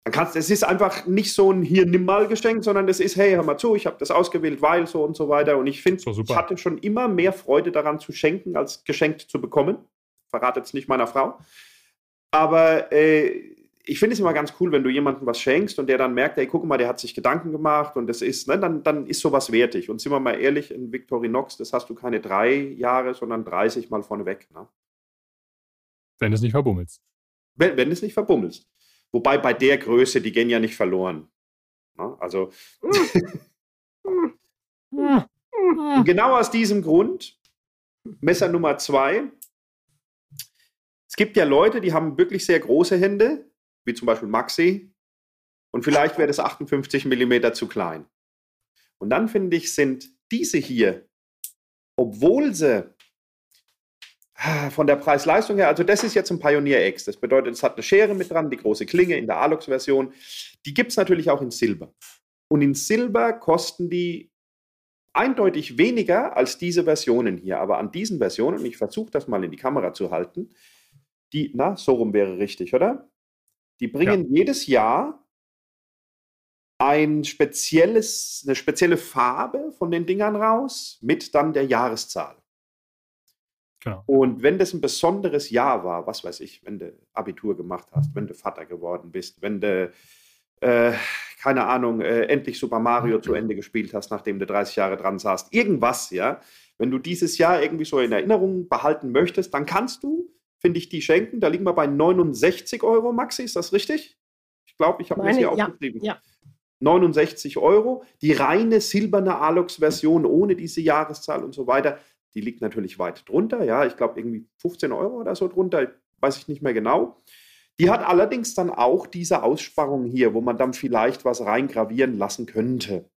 Dann kannst, es ist einfach nicht so ein hier nimm mal Geschenk, sondern es ist, hey, hör mal zu, ich habe das ausgewählt, weil so und so weiter. Und ich finde, so, ich hatte schon immer mehr Freude daran zu schenken, als geschenkt zu bekommen. Verrate jetzt nicht meiner Frau. Aber äh, ich finde es immer ganz cool, wenn du jemandem was schenkst und der dann merkt, ey, guck mal, der hat sich Gedanken gemacht und das ist, ne, dann, dann ist sowas wertig. Und sind wir mal ehrlich, in Victorinox, das hast du keine drei Jahre, sondern 30 mal vorneweg. Ne? Wenn du es nicht verbummelst. Wenn, wenn du es nicht verbummelst. Wobei bei der Größe, die gehen ja nicht verloren. Ne? Also. genau aus diesem Grund, Messer Nummer zwei. Es gibt ja Leute, die haben wirklich sehr große Hände wie zum Beispiel Maxi. Und vielleicht wäre das 58 mm zu klein. Und dann finde ich, sind diese hier, obwohl sie ah, von der Preis-Leistung her, also das ist jetzt ein Pioneer X. Das bedeutet, es hat eine Schere mit dran, die große Klinge in der Alux-Version. Die gibt es natürlich auch in Silber. Und in Silber kosten die eindeutig weniger als diese Versionen hier. Aber an diesen Versionen, und ich versuche das mal in die Kamera zu halten, die, na, so rum wäre richtig, oder? Die bringen ja. jedes Jahr ein spezielles, eine spezielle Farbe von den Dingern raus mit dann der Jahreszahl. Genau. Und wenn das ein besonderes Jahr war, was weiß ich, wenn du Abitur gemacht hast, wenn du Vater geworden bist, wenn du, äh, keine Ahnung, äh, endlich Super Mario zu Ende gespielt hast, nachdem du 30 Jahre dran saßt, irgendwas, ja, wenn du dieses Jahr irgendwie so in Erinnerung behalten möchtest, dann kannst du finde ich, die schenken. Da liegen wir bei 69 Euro, Maxi, ist das richtig? Ich glaube, ich habe mir hier ja, aufgeschrieben. Ja. 69 Euro. Die reine silberne Alox-Version ohne diese Jahreszahl und so weiter, die liegt natürlich weit drunter. Ja, ich glaube irgendwie 15 Euro oder so drunter, weiß ich nicht mehr genau. Die hat allerdings dann auch diese Aussparung hier, wo man dann vielleicht was reingravieren lassen könnte.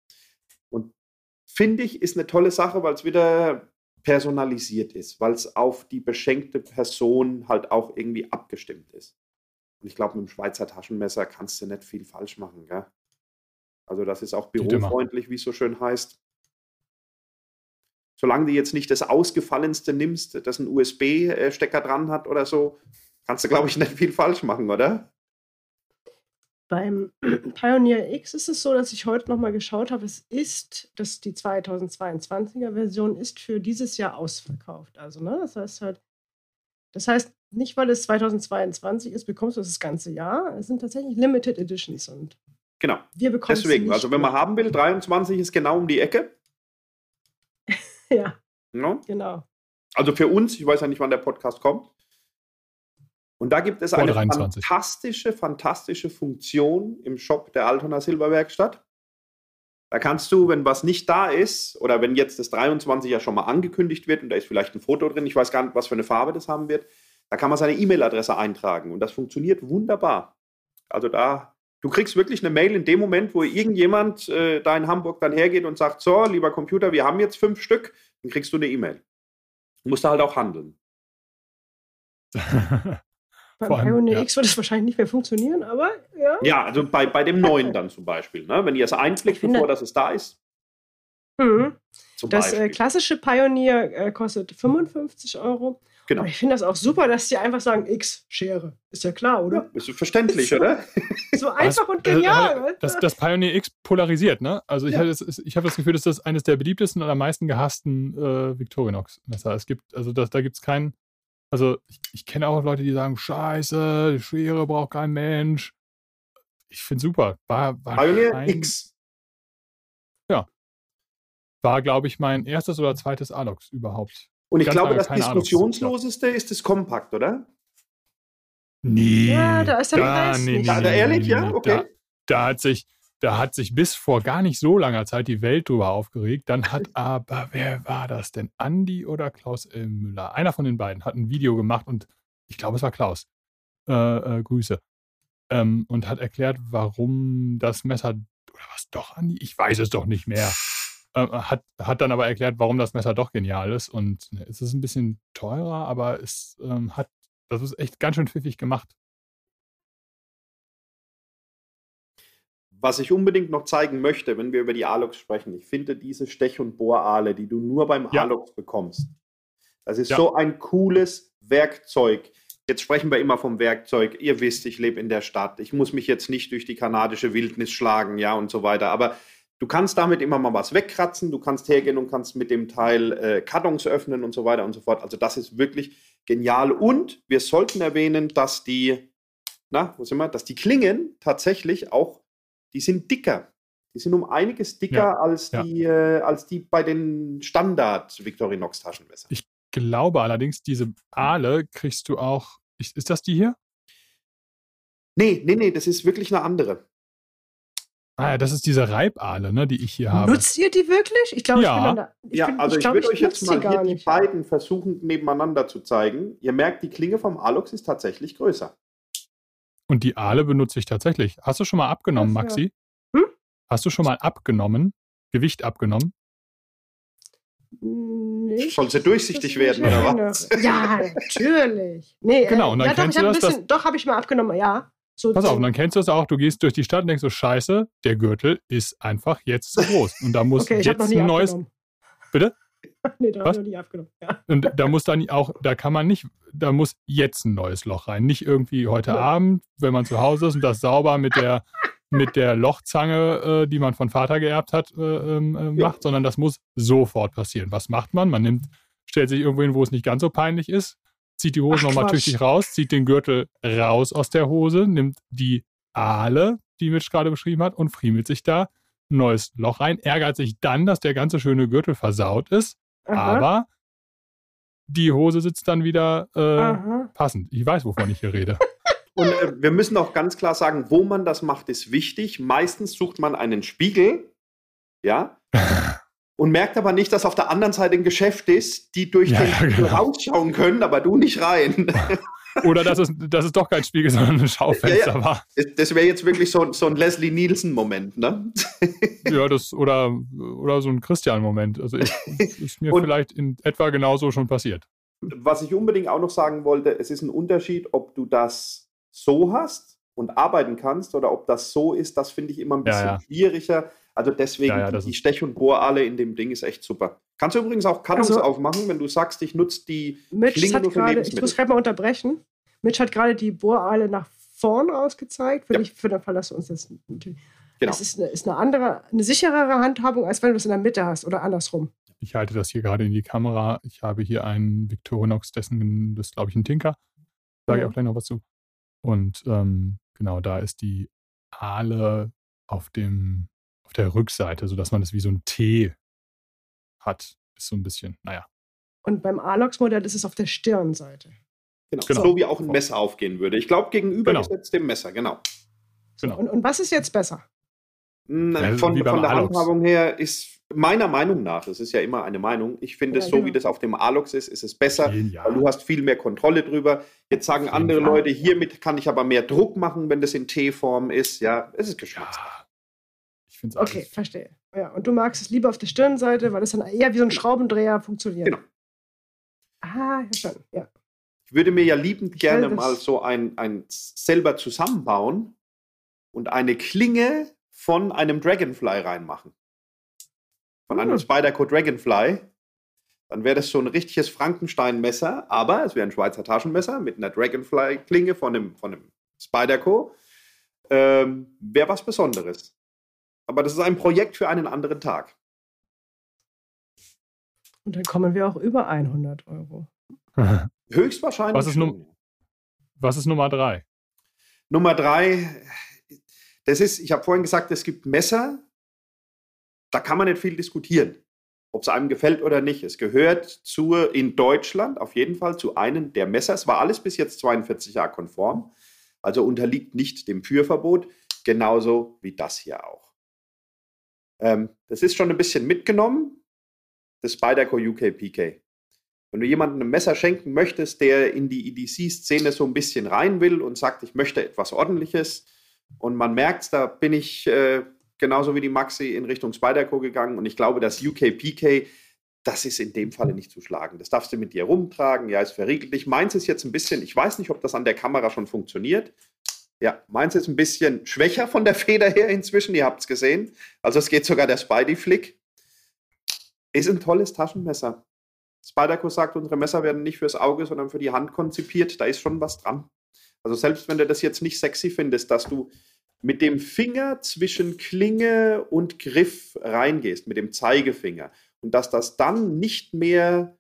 Und finde ich, ist eine tolle Sache, weil es wieder personalisiert ist, weil es auf die beschenkte Person halt auch irgendwie abgestimmt ist. Und ich glaube, mit dem Schweizer Taschenmesser kannst du nicht viel falsch machen. Gell? Also das ist auch bürofreundlich, wie es so schön heißt. Solange du jetzt nicht das ausgefallenste nimmst, das einen USB-Stecker dran hat oder so, kannst du, glaube ich, nicht viel falsch machen, oder? Beim Pioneer X ist es so, dass ich heute nochmal geschaut habe, es ist, dass die 2022er Version ist für dieses Jahr ausverkauft. Also, ne, das heißt halt, das heißt, nicht weil es 2022 ist, bekommst du das, das ganze Jahr. Es sind tatsächlich Limited Editions und genau. wir bekommen Deswegen, also wenn man haben will, 23 ist genau um die Ecke. ja. No? Genau. Also für uns, ich weiß ja nicht, wann der Podcast kommt, und da gibt es eine 23. fantastische, fantastische Funktion im Shop der Altona Silberwerkstatt. Da kannst du, wenn was nicht da ist, oder wenn jetzt das 23 ja schon mal angekündigt wird und da ist vielleicht ein Foto drin, ich weiß gar nicht, was für eine Farbe das haben wird, da kann man seine E-Mail-Adresse eintragen und das funktioniert wunderbar. Also da, du kriegst wirklich eine Mail in dem Moment, wo irgendjemand äh, da in Hamburg dann hergeht und sagt, so, lieber Computer, wir haben jetzt fünf Stück, dann kriegst du eine E-Mail. Du musst da halt auch handeln. Beim allem, Pioneer ja. X wird es wahrscheinlich nicht mehr funktionieren, aber ja. Ja, also bei, bei dem neuen dann zum Beispiel. Ne? Wenn ihr es einflickt, bevor dass es da ist. Mhm. Das äh, klassische Pioneer äh, kostet 55 Euro. Genau. Aber ich finde das auch super, dass die einfach sagen, X-Schere. Ist ja klar, oder? Ja, ist verständlich, so, oder? So einfach und genial. Äh, das, das, Pioneer X polarisiert, ne? Also ich ja. habe das, hab das Gefühl, dass das eines der beliebtesten und am meisten gehassten äh, Victorinox-Messer. Es gibt, also das, da gibt es keinen also ich, ich kenne auch Leute, die sagen, scheiße, die Schere braucht kein Mensch. Ich finde super. War, war Pioneer X. Ja. War, glaube ich, mein erstes oder zweites Alox überhaupt. Und ich Ganz glaube, das diskussionsloseste ist das Kompakt, oder? Nee. Ja, da ist der Preis nee, nicht. Da, da ehrlich, ja? Okay. Da, da, hat sich, da hat sich bis vor gar nicht so langer Zeit die Welt drüber aufgeregt. Dann hat aber, wer war das denn? Andi oder Klaus L. Müller? Einer von den beiden hat ein Video gemacht und ich glaube, es war Klaus. Äh, äh, Grüße. Ähm, und hat erklärt, warum das Messer, oder was doch, Andi? Ich weiß es doch nicht mehr. Äh, hat, hat dann aber erklärt, warum das Messer doch genial ist. Und es ist ein bisschen teurer, aber es ähm, hat, das ist echt ganz schön pfiffig gemacht. Was ich unbedingt noch zeigen möchte, wenn wir über die Alox sprechen, ich finde diese Stech- und Bohrale, die du nur beim ja. Alox bekommst, das ist ja. so ein cooles Werkzeug. Jetzt sprechen wir immer vom Werkzeug. Ihr wisst, ich lebe in der Stadt. Ich muss mich jetzt nicht durch die kanadische Wildnis schlagen, ja, und so weiter. Aber du kannst damit immer mal was wegkratzen. Du kannst hergehen und kannst mit dem Teil äh, Kartons öffnen und so weiter und so fort. Also das ist wirklich genial. Und wir sollten erwähnen, dass die, na, wo sind wir, dass die Klingen tatsächlich auch, die sind dicker. Die sind um einiges dicker ja, als, ja. Die, äh, als die bei den Standard Victorinox Taschenmesser. Ich glaube allerdings, diese Aale kriegst du auch. Ist das die hier? Nee, nee, nee, das ist wirklich eine andere. Ah ja, das ist diese Reibaale, ne, die ich hier habe. Nutzt ihr die wirklich? Ich glaube, ja. ich bin da, ich ja, bin, also ich, ich würde euch jetzt mal hier die beiden versuchen nebeneinander zu zeigen. Ihr merkt, die Klinge vom Alox ist tatsächlich größer. Und die Aale benutze ich tatsächlich. Hast du schon mal abgenommen, Ach, Maxi? Ja. Hm? Hast du schon mal abgenommen? Gewicht abgenommen? Nicht. Soll sie durchsichtig werden, oder was? Ja, natürlich. Nee, genau, und dann ja, kennst doch, du das, bisschen, Doch, habe ich mal abgenommen, ja. So Pass auf, und dann kennst du es auch, du gehst durch die Stadt und denkst so, scheiße, der Gürtel ist einfach jetzt zu groß. Und da muss okay, jetzt ein neues... Bitte? nee, da habe ich noch nie abgenommen. Ja. Und da muss dann auch, da kann man nicht, da muss jetzt ein neues Loch rein. Nicht irgendwie heute ja. Abend, wenn man zu Hause ist und das sauber mit der mit der Lochzange, äh, die man von Vater geerbt hat, äh, ähm, äh, macht, ja. sondern das muss sofort passieren. Was macht man? Man nimmt, stellt sich irgendwo hin, wo es nicht ganz so peinlich ist, zieht die Hose nochmal tüchtig raus, zieht den Gürtel raus aus der Hose, nimmt die Aale, die Mitch gerade beschrieben hat, und friemelt sich da ein neues Loch rein, ärgert sich dann, dass der ganze schöne Gürtel versaut ist, Aha. aber die Hose sitzt dann wieder äh, passend. Ich weiß, wovon ich hier rede. Und äh, wir müssen auch ganz klar sagen, wo man das macht, ist wichtig. Meistens sucht man einen Spiegel, ja, und merkt aber nicht, dass auf der anderen Seite ein Geschäft ist, die durch ja, den Spiegel genau. rausschauen können, aber du nicht rein. Oder dass es, dass es doch kein Spiegel, sondern ein Schaufenster ja, ja. war. Das wäre jetzt wirklich so, so ein Leslie Nielsen-Moment, ne? Ja, das, oder, oder so ein Christian-Moment. Also ich, ist mir und, vielleicht in etwa genauso schon passiert. Was ich unbedingt auch noch sagen wollte, es ist ein Unterschied, ob du das so hast und arbeiten kannst oder ob das so ist, das finde ich immer ein bisschen ja, ja. schwieriger. Also deswegen, ja, die Stech- und Bohrale in dem Ding ist echt super. Kannst du übrigens auch Kartons also, aufmachen, wenn du sagst, ich nutze die Mitch Klinge nur für grade, Ich muss gerade mal unterbrechen. Mitch hat gerade die Bohrale nach vorn ausgezeigt. Für, ja. für den Fall, dass du uns das natürlich. Genau. Das ist eine, ist eine andere, eine sicherere Handhabung, als wenn du es in der Mitte hast oder andersrum. Ich halte das hier gerade in die Kamera. Ich habe hier einen Victorinox, dessen, das ist, glaube ich, ein Tinker. Sage ich auch gleich noch was zu. Und ähm, genau, da ist die Aale auf dem, auf der Rückseite, sodass man das wie so ein T hat. Ist so ein bisschen, naja. Und beim Alox-Modell ist es auf der Stirnseite. Genau, genau. so wie auch ein Messer aufgehen würde. Ich glaube, gegenübergesetzt genau. dem Messer, genau. genau. Und, und was ist jetzt besser? Hm, von, von der Handhabung her ist meiner Meinung nach, das ist ja immer eine Meinung, ich finde ja, es so, genau. wie das auf dem Alox ist, ist es besser, weil du hast viel mehr Kontrolle drüber. Jetzt sagen andere. Leute, hiermit kann ich aber mehr Druck machen, wenn das in T-Form ist. Ja, es ist Geschmackssache. Ja. Finde es Okay, verstehe. Ja, und du magst es lieber auf der Stirnseite, weil es dann eher wie so ein Schraubendreher funktioniert. Genau. Ah, ja schon, ja. Ich würde mir ja liebend ich gerne mal so ein, ein selber zusammenbauen und eine Klinge von einem Dragonfly reinmachen von einem hm. Spyderco Dragonfly, dann wäre das so ein richtiges Frankenstein-Messer, aber es wäre ein Schweizer Taschenmesser mit einer Dragonfly-Klinge von einem, von einem Spyderco. Ähm, wäre was Besonderes. Aber das ist ein Projekt für einen anderen Tag. Und dann kommen wir auch über 100 Euro. Höchstwahrscheinlich. Was ist, was ist Nummer drei? Nummer drei, das ist, ich habe vorhin gesagt, es gibt Messer, da kann man nicht viel diskutieren, ob es einem gefällt oder nicht. Es gehört zu, in Deutschland auf jeden Fall zu einem der Messer. Es war alles bis jetzt 42 Jahre konform, also unterliegt nicht dem Führverbot, genauso wie das hier auch. Ähm, das ist schon ein bisschen mitgenommen, das Spyderco UK PK. Wenn du jemandem ein Messer schenken möchtest, der in die EDC-Szene so ein bisschen rein will und sagt, ich möchte etwas Ordentliches, und man merkt, da bin ich äh, genauso wie die Maxi in Richtung Spyderco gegangen. Und ich glaube, das UKPK, das ist in dem Falle nicht zu schlagen. Das darfst du mit dir rumtragen. Ja, ist verriegelt nicht. Meins ist jetzt ein bisschen, ich weiß nicht, ob das an der Kamera schon funktioniert. Ja, meins ist ein bisschen schwächer von der Feder her inzwischen. Ihr habt es gesehen. Also es geht sogar der Spidey-Flick. Ist ein tolles Taschenmesser. Spyderco sagt, unsere Messer werden nicht fürs Auge, sondern für die Hand konzipiert. Da ist schon was dran. Also selbst wenn du das jetzt nicht sexy findest, dass du mit dem Finger zwischen Klinge und Griff reingehst, mit dem Zeigefinger, und dass das dann nicht mehr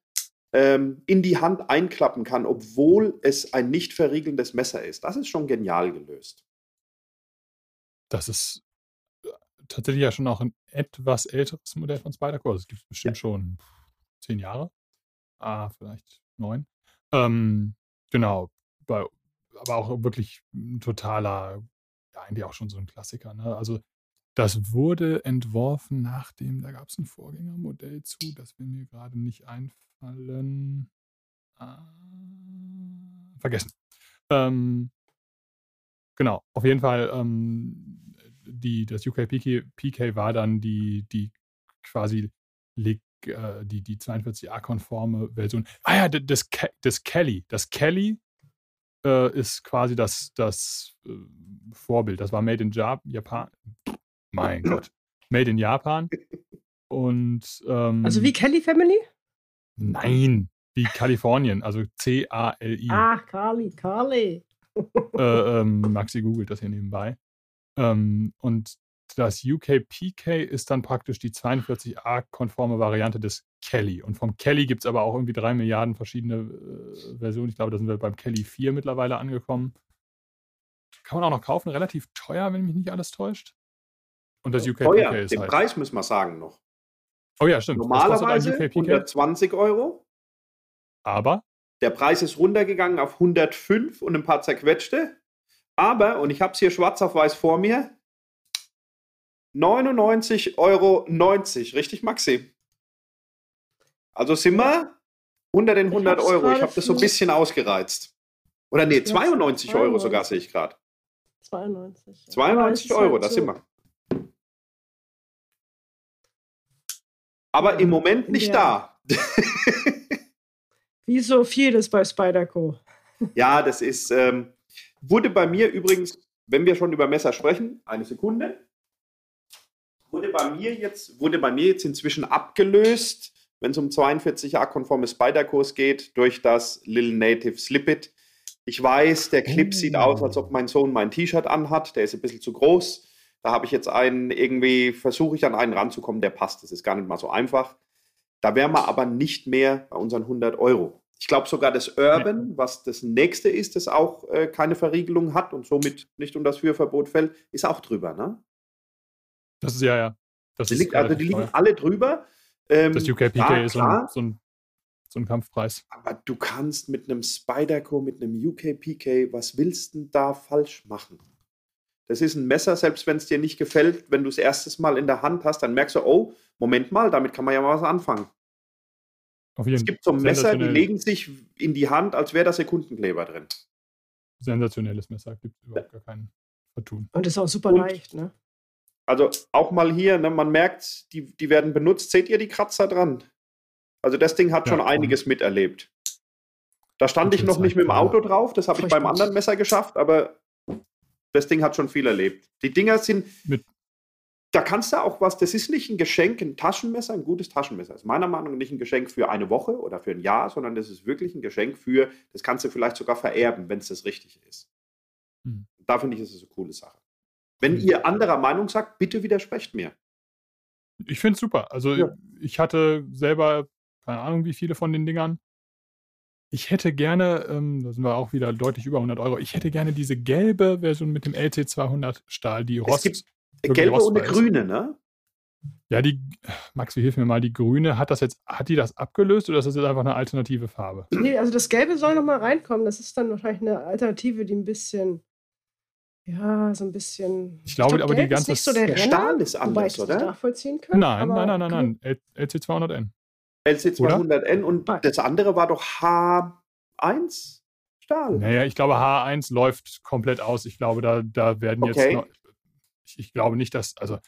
ähm, in die Hand einklappen kann, obwohl es ein nicht verriegelndes Messer ist. Das ist schon genial gelöst. Das ist äh, tatsächlich ja schon auch ein etwas älteres Modell von Spyderco. Das gibt es bestimmt ja. schon zehn Jahre. Ah, vielleicht neun. Ähm, genau. Aber auch wirklich ein totaler, ja, eigentlich auch schon so ein Klassiker. Ne? Also das wurde entworfen nachdem, da gab es ein Vorgängermodell zu, das will mir gerade nicht einfallen. Ah, vergessen. Ähm, genau, auf jeden Fall, ähm, die, das UK PK, PK war dann die, die quasi äh, die, die 42a-konforme Version. Ah ja, das, das Kelly. Das Kelly äh, ist quasi das, das äh, Vorbild. Das war Made in Japan. Mein Gott. Made in Japan. Und ähm, Also wie Kelly Family? Nein, wie Kalifornien, also C-A-L-I. Ach, Carly, Carly. äh, ähm, Maxi googelt das hier nebenbei. Ähm, und das UK PK ist dann praktisch die 42a-konforme Variante des Kelly. Und vom Kelly gibt es aber auch irgendwie drei Milliarden verschiedene äh, Versionen. Ich glaube, da sind wir beim Kelly 4 mittlerweile angekommen. Kann man auch noch kaufen, relativ teuer, wenn mich nicht alles täuscht. Und das UK Teuer. PK ist Den halt. Preis müssen wir sagen noch. Oh ja, stimmt. Normalerweise 120 Euro. Aber? Der Preis ist runtergegangen auf 105 und ein paar zerquetschte. Aber, und ich habe es hier schwarz auf weiß vor mir, 99,90 Euro. Richtig, Maxi? Also sind wir unter den 100 Euro. Ich habe das so ein bisschen ausgereizt. Oder nee, 92 Euro sogar sehe ich gerade. 92. 92 Euro, halt da sind wir. Aber im Moment nicht ja. da. Wie so vieles bei Spyderco. Ja, das ist, ähm, wurde bei mir übrigens, wenn wir schon über Messer sprechen, eine Sekunde, wurde bei mir jetzt, wurde bei mir jetzt inzwischen abgelöst, wenn es um 42a-konforme Spyder-Kurs geht, durch das Lil Native Slip Ich weiß, der Clip oh. sieht aus, als ob mein Sohn mein T-Shirt anhat. Der ist ein bisschen zu groß. Da habe ich jetzt einen, irgendwie versuche ich an einen ranzukommen, der passt. Das ist gar nicht mal so einfach. Da wären wir aber nicht mehr bei unseren 100 Euro. Ich glaube sogar das Urban, was das nächste ist, das auch äh, keine Verriegelung hat und somit nicht um das Führverbot fällt, ist auch drüber, ne? Das ist ja, ja. Das die liegt, also die liegen alle drüber. Ähm, das UKPK ja, ist so ein, so, ein, so ein, Kampfpreis. Aber du kannst mit einem Spyderco, mit einem UKPK, was willst du denn da falsch machen? Das ist ein Messer, selbst wenn es dir nicht gefällt, wenn du es erstes Mal in der Hand hast, dann merkst du, oh, Moment mal, damit kann man ja mal was anfangen. es gibt so Messer, die legen sich in die Hand, als wäre da Sekundenkleber drin. Sensationelles Messer, gibt überhaupt gar keinen Vertun. Und ist auch super Und, leicht, ne? Also auch mal hier, ne, man merkt, die, die werden benutzt. Seht ihr die Kratzer dran? Also das Ding hat ja, schon einiges miterlebt. Da stand ich noch nicht mit dem Auto drauf, das habe ich beim anderen Messer geschafft, aber das Ding hat schon viel erlebt. Die Dinger sind. Mit da kannst du auch was, das ist nicht ein Geschenk, ein Taschenmesser, ein gutes Taschenmesser. Das ist meiner Meinung nach nicht ein Geschenk für eine Woche oder für ein Jahr, sondern das ist wirklich ein Geschenk für, das kannst du vielleicht sogar vererben, wenn es das richtig ist. Hm. Da finde ich, ist es eine coole Sache. Wenn hm. ihr anderer Meinung sagt, bitte widersprecht mir. Ich finde es super. Also ja. ich hatte selber, keine Ahnung, wie viele von den Dingern. Ich hätte gerne, ähm, da sind wir auch wieder deutlich über 100 Euro, ich hätte gerne diese gelbe Version mit dem LC200 Stahl, die Rost. Es gibt gelbe und eine grüne, ne? Ja, die, Max, wie hilf mir mal, die grüne, hat das jetzt, hat die das abgelöst oder ist das jetzt einfach eine alternative Farbe? Nee, also das Gelbe soll nochmal reinkommen. Das ist dann wahrscheinlich eine Alternative, die ein bisschen, ja, so ein bisschen. Ich glaube, ich glaub, aber die ganze. Ist nicht so der, der Stahl ist anders, oder? nachvollziehen können. Nein, nein, nein, nein, nein. LC200N. LC200N und das andere war doch H1 Stahl. Naja, ich glaube, H1 läuft komplett aus. Ich glaube, da, da werden jetzt okay. noch, ich, ich, glaube nicht, dass, also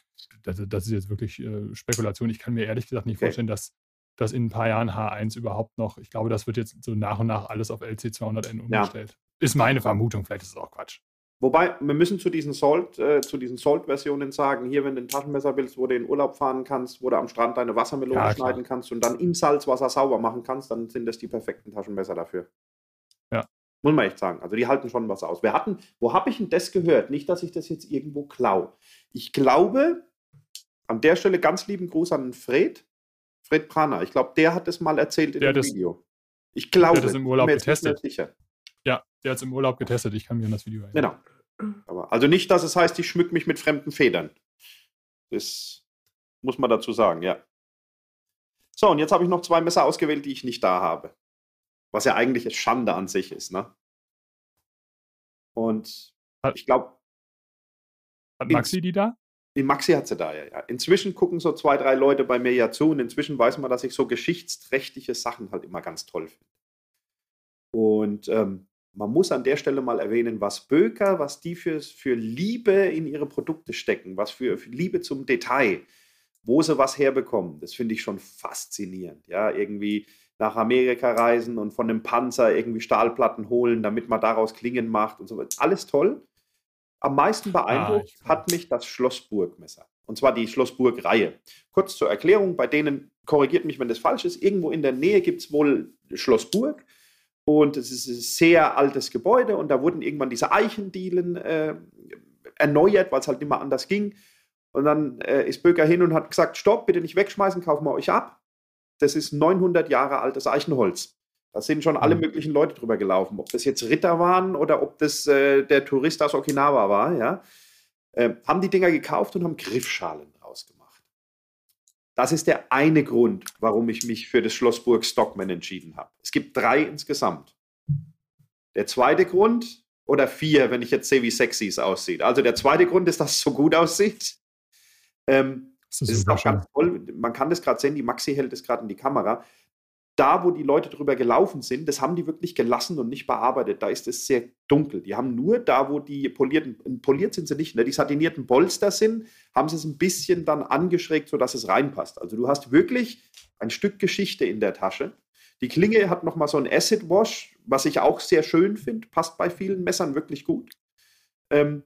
das, das ist jetzt wirklich äh, Spekulation. Ich kann mir ehrlich gesagt nicht okay. vorstellen, dass, dass in ein paar Jahren H1 überhaupt noch, ich glaube, das wird jetzt so nach und nach alles auf LC200N umgestellt. Ja. Ist meine Vermutung, vielleicht ist es auch Quatsch. Wobei, wir müssen zu diesen Salt, äh, zu diesen Salt-Versionen sagen, hier, wenn du ein Taschenmesser willst, wo du in Urlaub fahren kannst, wo du am Strand deine Wassermelone ja, schneiden kannst und dann im Salzwasser sauber machen kannst, dann sind das die perfekten Taschenmesser dafür. Ja. Muss man echt sagen. Also die halten schon was aus. Wir hatten, wo habe ich denn das gehört? Nicht, dass ich das jetzt irgendwo klau. Ich glaube, an der Stelle ganz lieben Gruß an Fred. Fred Prana. Ich glaube, der hat es mal erzählt in der dem Video. Ich glaube, der hat es im Urlaub getestet. Sicher. Ja, der hat es im Urlaub getestet. Ich kann mir an das Video erinnern. Genau. Aber also nicht, dass es heißt, ich schmück mich mit fremden Federn. Das muss man dazu sagen, ja. So, und jetzt habe ich noch zwei Messer ausgewählt, die ich nicht da habe. Was ja eigentlich eine Schande an sich ist, ne? Und hat, ich glaube. Hat Maxi die da? Die Maxi hat sie da, ja, ja. Inzwischen gucken so zwei, drei Leute bei mir ja zu und inzwischen weiß man, dass ich so geschichtsträchtige Sachen halt immer ganz toll finde. Und ähm, man muss an der Stelle mal erwähnen, was Böker, was die für, für Liebe in ihre Produkte stecken, was für, für Liebe zum Detail, wo sie was herbekommen. Das finde ich schon faszinierend. Ja, irgendwie nach Amerika reisen und von einem Panzer irgendwie Stahlplatten holen, damit man daraus Klingen macht und so weiter. Alles toll. Am meisten beeindruckt ah, hat mich das Schlossburg-Messer. Und zwar die Schlossburg-Reihe. Kurz zur Erklärung, bei denen, korrigiert mich, wenn das falsch ist, irgendwo in der Nähe gibt es wohl Schlossburg. Und es ist ein sehr altes Gebäude und da wurden irgendwann diese Eichendielen äh, erneuert, weil es halt nicht mehr anders ging. Und dann äh, ist Böker hin und hat gesagt, stopp, bitte nicht wegschmeißen, kaufen wir euch ab. Das ist 900 Jahre altes Eichenholz. Da sind schon alle mhm. möglichen Leute drüber gelaufen. Ob das jetzt Ritter waren oder ob das äh, der Tourist aus Okinawa war, ja. Äh, haben die Dinger gekauft und haben Griffschalen das ist der eine Grund, warum ich mich für das Schlossburg Stockman entschieden habe. Es gibt drei insgesamt. Der zweite Grund, oder vier, wenn ich jetzt sehe, wie sexy es aussieht. Also der zweite Grund ist, dass es so gut aussieht. Ähm, das ist, ist auch ganz toll. Man kann das gerade sehen, die Maxi hält es gerade in die Kamera da, wo die Leute drüber gelaufen sind, das haben die wirklich gelassen und nicht bearbeitet. Da ist es sehr dunkel. Die haben nur da, wo die polierten, poliert sind sie nicht, ne? die satinierten Polster sind, haben sie es ein bisschen dann angeschrägt, sodass es reinpasst. Also du hast wirklich ein Stück Geschichte in der Tasche. Die Klinge hat nochmal so ein Acid Wash, was ich auch sehr schön finde, passt bei vielen Messern wirklich gut. Ähm,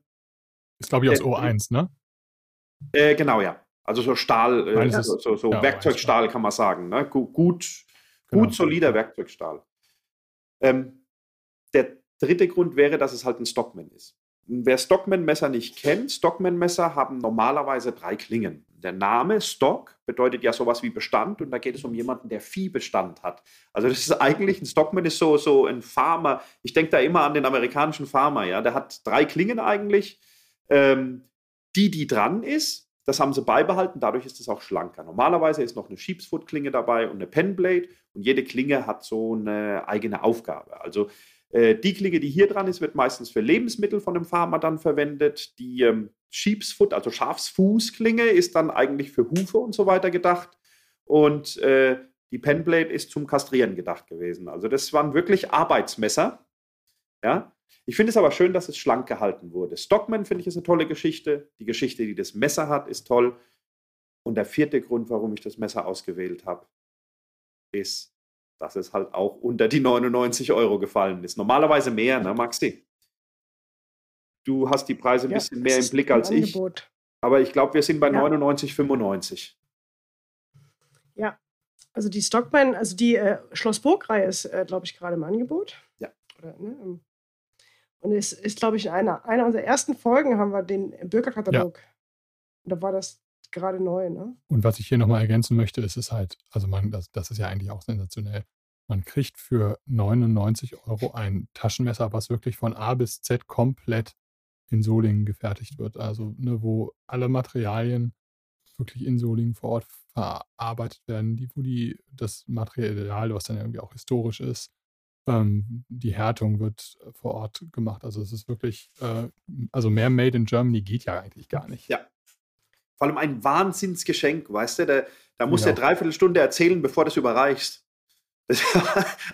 ist, glaube ich, aus O1, ne? Äh, genau, ja. Also so Stahl, äh, so, so, so ja, Werkzeugstahl kann man sagen. Ne? Gut, Gut genau. solider Werkzeugstahl. Ähm, der dritte Grund wäre, dass es halt ein Stockman ist. Wer Stockman-Messer nicht kennt, Stockman-Messer haben normalerweise drei Klingen. Der Name Stock bedeutet ja sowas wie Bestand und da geht es um jemanden, der Viehbestand hat. Also das ist eigentlich, ein Stockman ist so, so ein Farmer. Ich denke da immer an den amerikanischen Farmer, ja. Der hat drei Klingen eigentlich. Ähm, die, die dran ist, das haben sie beibehalten, dadurch ist es auch schlanker. Normalerweise ist noch eine Sheepsfoot-Klinge dabei und eine Penblade und jede Klinge hat so eine eigene Aufgabe. Also äh, die Klinge, die hier dran ist, wird meistens für Lebensmittel von dem Farmer dann verwendet. Die ähm, Sheepsfoot, also Schafsfußklinge, ist dann eigentlich für Hufe und so weiter gedacht. Und äh, die Penblade ist zum Kastrieren gedacht gewesen. Also das waren wirklich Arbeitsmesser. Ja, ich finde es aber schön, dass es schlank gehalten wurde. Stockman finde ich ist eine tolle Geschichte. Die Geschichte, die das Messer hat, ist toll. Und der vierte Grund, warum ich das Messer ausgewählt habe, ist, dass es halt auch unter die 99 Euro gefallen ist. Normalerweise mehr, ne, Maxi? Du hast die Preise ein ja, bisschen mehr im Blick als ich. Aber ich glaube, wir sind bei ja. 99,95. Ja, also die Stockman, also die äh, Schloss Burg-Reihe ist, äh, glaube ich, gerade im Angebot. Ja. Oder, ne, und es ist, glaube ich, in einer, einer unserer ersten Folgen haben wir den Bürgerkatalog. Ja. Und da war das gerade neu, ne? Und was ich hier nochmal ergänzen möchte, ist es halt, also man, das, das ist ja eigentlich auch sensationell. Man kriegt für 99 Euro ein Taschenmesser, was wirklich von A bis Z komplett in Solingen gefertigt wird. Also, ne, wo alle Materialien wirklich in Solingen vor Ort verarbeitet werden, die, wo die, das Material, was dann irgendwie auch historisch ist, ähm, die Härtung wird äh, vor Ort gemacht. Also es ist wirklich, äh, also mehr Made in Germany geht ja eigentlich gar nicht. Ja. Vor allem ein Wahnsinnsgeschenk, weißt du? Da, da musst du ja dreiviertel Stunde erzählen, bevor du es überreichst.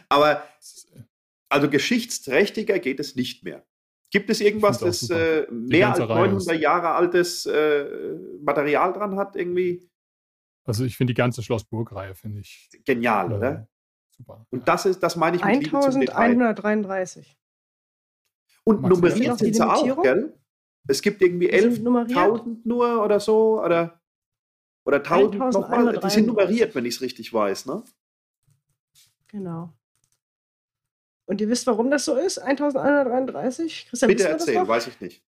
aber äh also geschichtsträchtiger geht es nicht mehr. Gibt es irgendwas, das äh, mehr als 900 Jahre altes äh, Material dran hat irgendwie? Also ich finde die ganze Schlossburg-Reihe finde ich genial, äh, oder? Super. Und das ist, das meine ich mit 1133. Und Max nummeriert sind sie auch, gell? Es gibt irgendwie 11.000 nur oder so, oder, oder 1000 nochmal. Die sind nummeriert, wenn ich es richtig weiß, ne? Genau. Und ihr wisst, warum das so ist? 1133? Christian, Bitte erzählen, weiß ich nicht.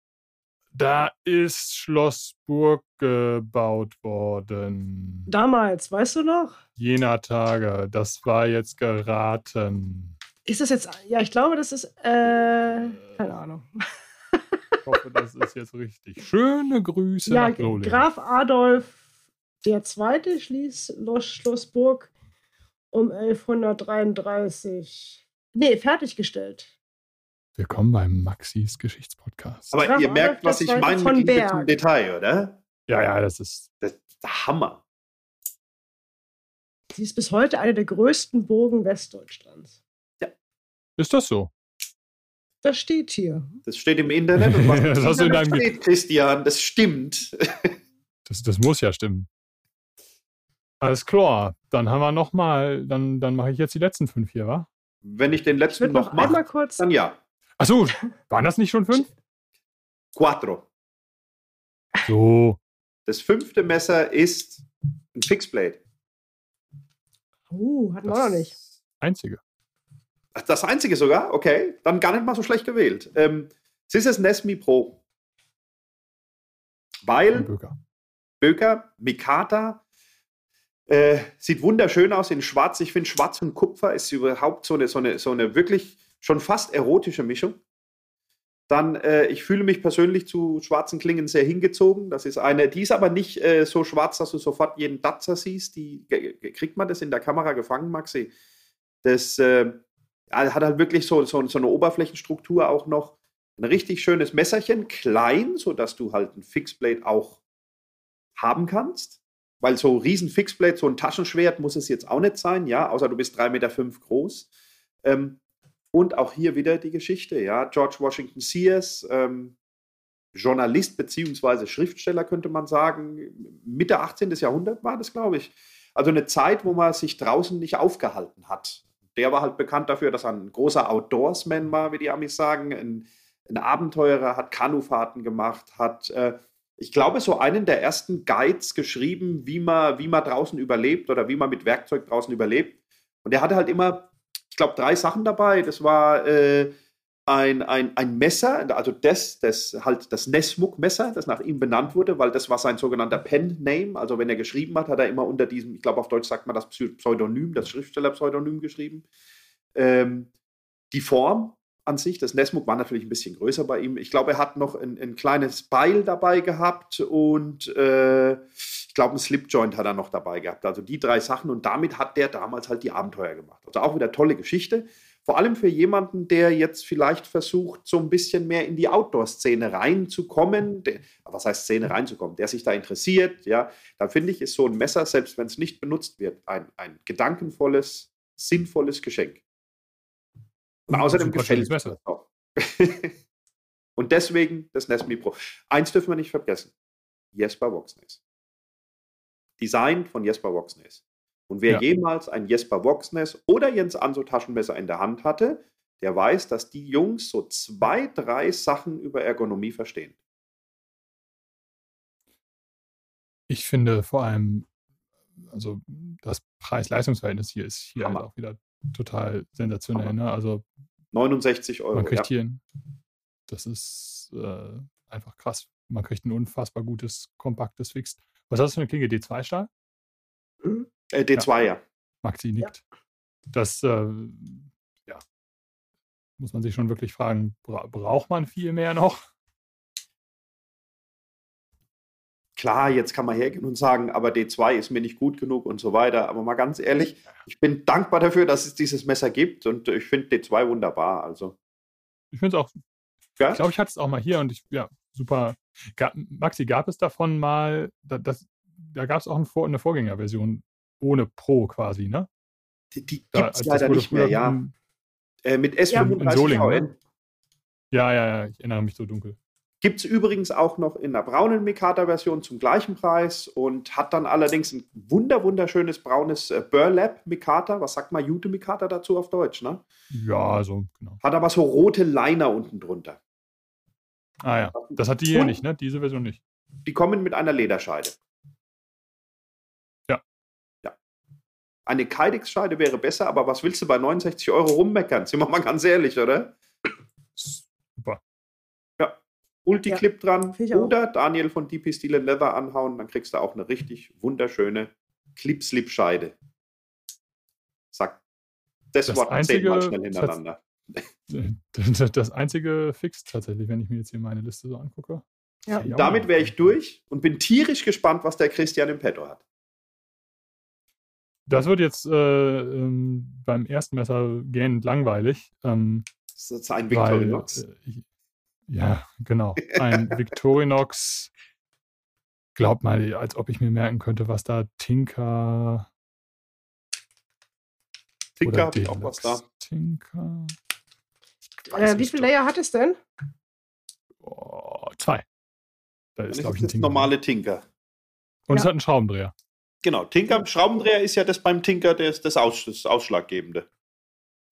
Da ist Schloss Burg gebaut worden. Damals, weißt du noch? Jener Tage. Das war jetzt geraten. Ist das jetzt. Ja, ich glaube, das ist. Äh, keine Ahnung. Ich hoffe, das ist jetzt richtig. Schöne Grüße ja, nach Solingen. Graf Adolf II. schließt Schloss Burg um 1133. Nee, fertiggestellt. Willkommen beim Maxis Geschichtspodcast. Aber ihr merkt, was ich meine mit dem Detail, oder? Ja, ja, das ist, das ist der Hammer. Sie ist bis heute eine der größten Burgen Westdeutschlands. Ja. Ist das so? Das steht hier. Das steht im Internet. Und was das hast du in deinem steht, Christian, das stimmt. das, das muss ja stimmen. Alles klar. Dann haben wir noch mal, dann, dann mache ich jetzt die letzten fünf hier, wa? Wenn ich den letzten ich noch, noch mache, dann ja. Achso, waren das nicht schon fünf? Quattro. So. Das fünfte Messer ist ein Fixblade. Uh, hatten wir auch noch nicht. Einzige. Das einzige sogar? Okay, dann gar nicht mal so schlecht gewählt. Ähm, es ist das Nesmi Pro. Weil Böker. Böker, Mikata, äh, sieht wunderschön aus in Schwarz. Ich finde, Schwarz und Kupfer ist überhaupt so eine, so eine, so eine wirklich schon fast erotische Mischung. Dann, äh, ich fühle mich persönlich zu schwarzen Klingen sehr hingezogen. Das ist eine, die ist aber nicht äh, so schwarz, dass du sofort jeden Datzer siehst. Die kriegt man das in der Kamera gefangen, Maxi. Das äh, hat halt wirklich so, so, so, eine Oberflächenstruktur auch noch. Ein richtig schönes Messerchen, klein, sodass du halt ein Fixblade auch haben kannst. Weil so ein riesen Fixblade, so ein Taschenschwert muss es jetzt auch nicht sein, ja, außer du bist 3,5 Meter groß. Ähm, und auch hier wieder die Geschichte, ja. George Washington Sears, ähm, Journalist beziehungsweise Schriftsteller, könnte man sagen. Mitte 18. Jahrhundert war das, glaube ich. Also eine Zeit, wo man sich draußen nicht aufgehalten hat. Der war halt bekannt dafür, dass er ein großer Outdoorsman war, wie die Amis sagen. Ein, ein Abenteurer, hat Kanufahrten gemacht, hat, äh, ich glaube, so einen der ersten Guides geschrieben, wie man, wie man draußen überlebt oder wie man mit Werkzeug draußen überlebt. Und er hatte halt immer glaube, drei Sachen dabei. Das war äh, ein, ein, ein Messer, also das, das halt das Nesmuk-Messer, das nach ihm benannt wurde, weil das war sein sogenannter Pen-Name. Also wenn er geschrieben hat, hat er immer unter diesem, ich glaube auf Deutsch sagt man das Pseudonym, das Schriftsteller-Pseudonym geschrieben. Ähm, die Form an sich, das Nesmuk war natürlich ein bisschen größer bei ihm. Ich glaube, er hat noch ein, ein kleines Beil dabei gehabt und äh, glaube, ein Slipjoint hat er noch dabei gehabt. Also die drei Sachen und damit hat der damals halt die Abenteuer gemacht. Also auch wieder tolle Geschichte. Vor allem für jemanden, der jetzt vielleicht versucht, so ein bisschen mehr in die Outdoor-Szene reinzukommen. Der, was heißt Szene reinzukommen? Der sich da interessiert, ja. Da finde ich, ist so ein Messer, selbst wenn es nicht benutzt wird, ein, ein gedankenvolles, sinnvolles Geschenk. Und außerdem gefällt es mir auch. und deswegen das Nesmi Pro. Eins dürfen wir nicht vergessen. Jesper Voxness. Design von Jesper Voxness. Und wer ja. jemals ein Jesper Voxness oder Jens Anso Taschenmesser in der Hand hatte, der weiß, dass die Jungs so zwei, drei Sachen über Ergonomie verstehen. Ich finde vor allem, also das Preis-Leistungs-Verhältnis hier ist hier halt auch wieder total sensationell. Ne? Also 69 Euro. Man kriegt ja. hier, das ist äh, einfach krass. Man kriegt ein unfassbar gutes, kompaktes Fixed. Was hast du für eine Klinge? D2-Stahl? Mhm. Äh, D2, ja. ja. Maxi nickt. Ja. Das, äh, ja, muss man sich schon wirklich fragen, bra braucht man viel mehr noch? Klar, jetzt kann man hergehen und sagen, aber D2 ist mir nicht gut genug und so weiter. Aber mal ganz ehrlich, ich bin dankbar dafür, dass es dieses Messer gibt und ich finde D2 wunderbar. Also. Ich finde es auch. Ja? Ich glaube, ich hatte es auch mal hier und ich, ja, super. Gab, Maxi, gab es davon mal, das, da gab es auch ein Vor eine Vorgängerversion ohne Pro quasi, ne? Die, die gibt es leider nicht mehr, ja. Äh, mit S35 ja, ne? Ja, ja, ja, ich erinnere mich so dunkel. Gibt es übrigens auch noch in der braunen Mikata-Version zum gleichen Preis und hat dann allerdings ein wunder wunderschönes braunes äh, Burlap Mikata. Was sagt man Jute Mikata dazu auf Deutsch, ne? Ja, so, genau. Hat aber so rote Liner unten drunter. Ah ja, das hat die hier nicht, ne? Diese Version nicht. Die kommen mit einer Lederscheide. Ja. Ja. Eine Kydex-Scheide wäre besser, aber was willst du bei 69 Euro rummeckern? Sind wir mal ganz ehrlich, oder? Super. Ja. Multiclip ja, dran oder Daniel von DP Steel Leather anhauen, dann kriegst du auch eine richtig wunderschöne Clip-Slip-Scheide. Sag das, das Wort einzige, zehnmal schnell hintereinander. Das einzige Fix tatsächlich, wenn ich mir jetzt hier meine Liste so angucke. Ja. Damit wäre ich durch und bin tierisch gespannt, was der Christian im Petto hat. Das wird jetzt äh, ähm, beim ersten Messer gähnend langweilig. Ähm, das ist ein Victorinox. Weil, äh, ja, genau. Ein Victorinox. Glaubt mal, als ob ich mir merken könnte, was da Tinker. Tinker habe ich auch was da. Tinker. Äh, wie viele Layer hat es denn? Oh, zwei. Da ist, glaube ich, ein Tinker. normale Tinker. Und ja. es hat einen Schraubendreher. Genau, Tinker, Schraubendreher ist ja das beim Tinker das, das, Aus, das Ausschlaggebende.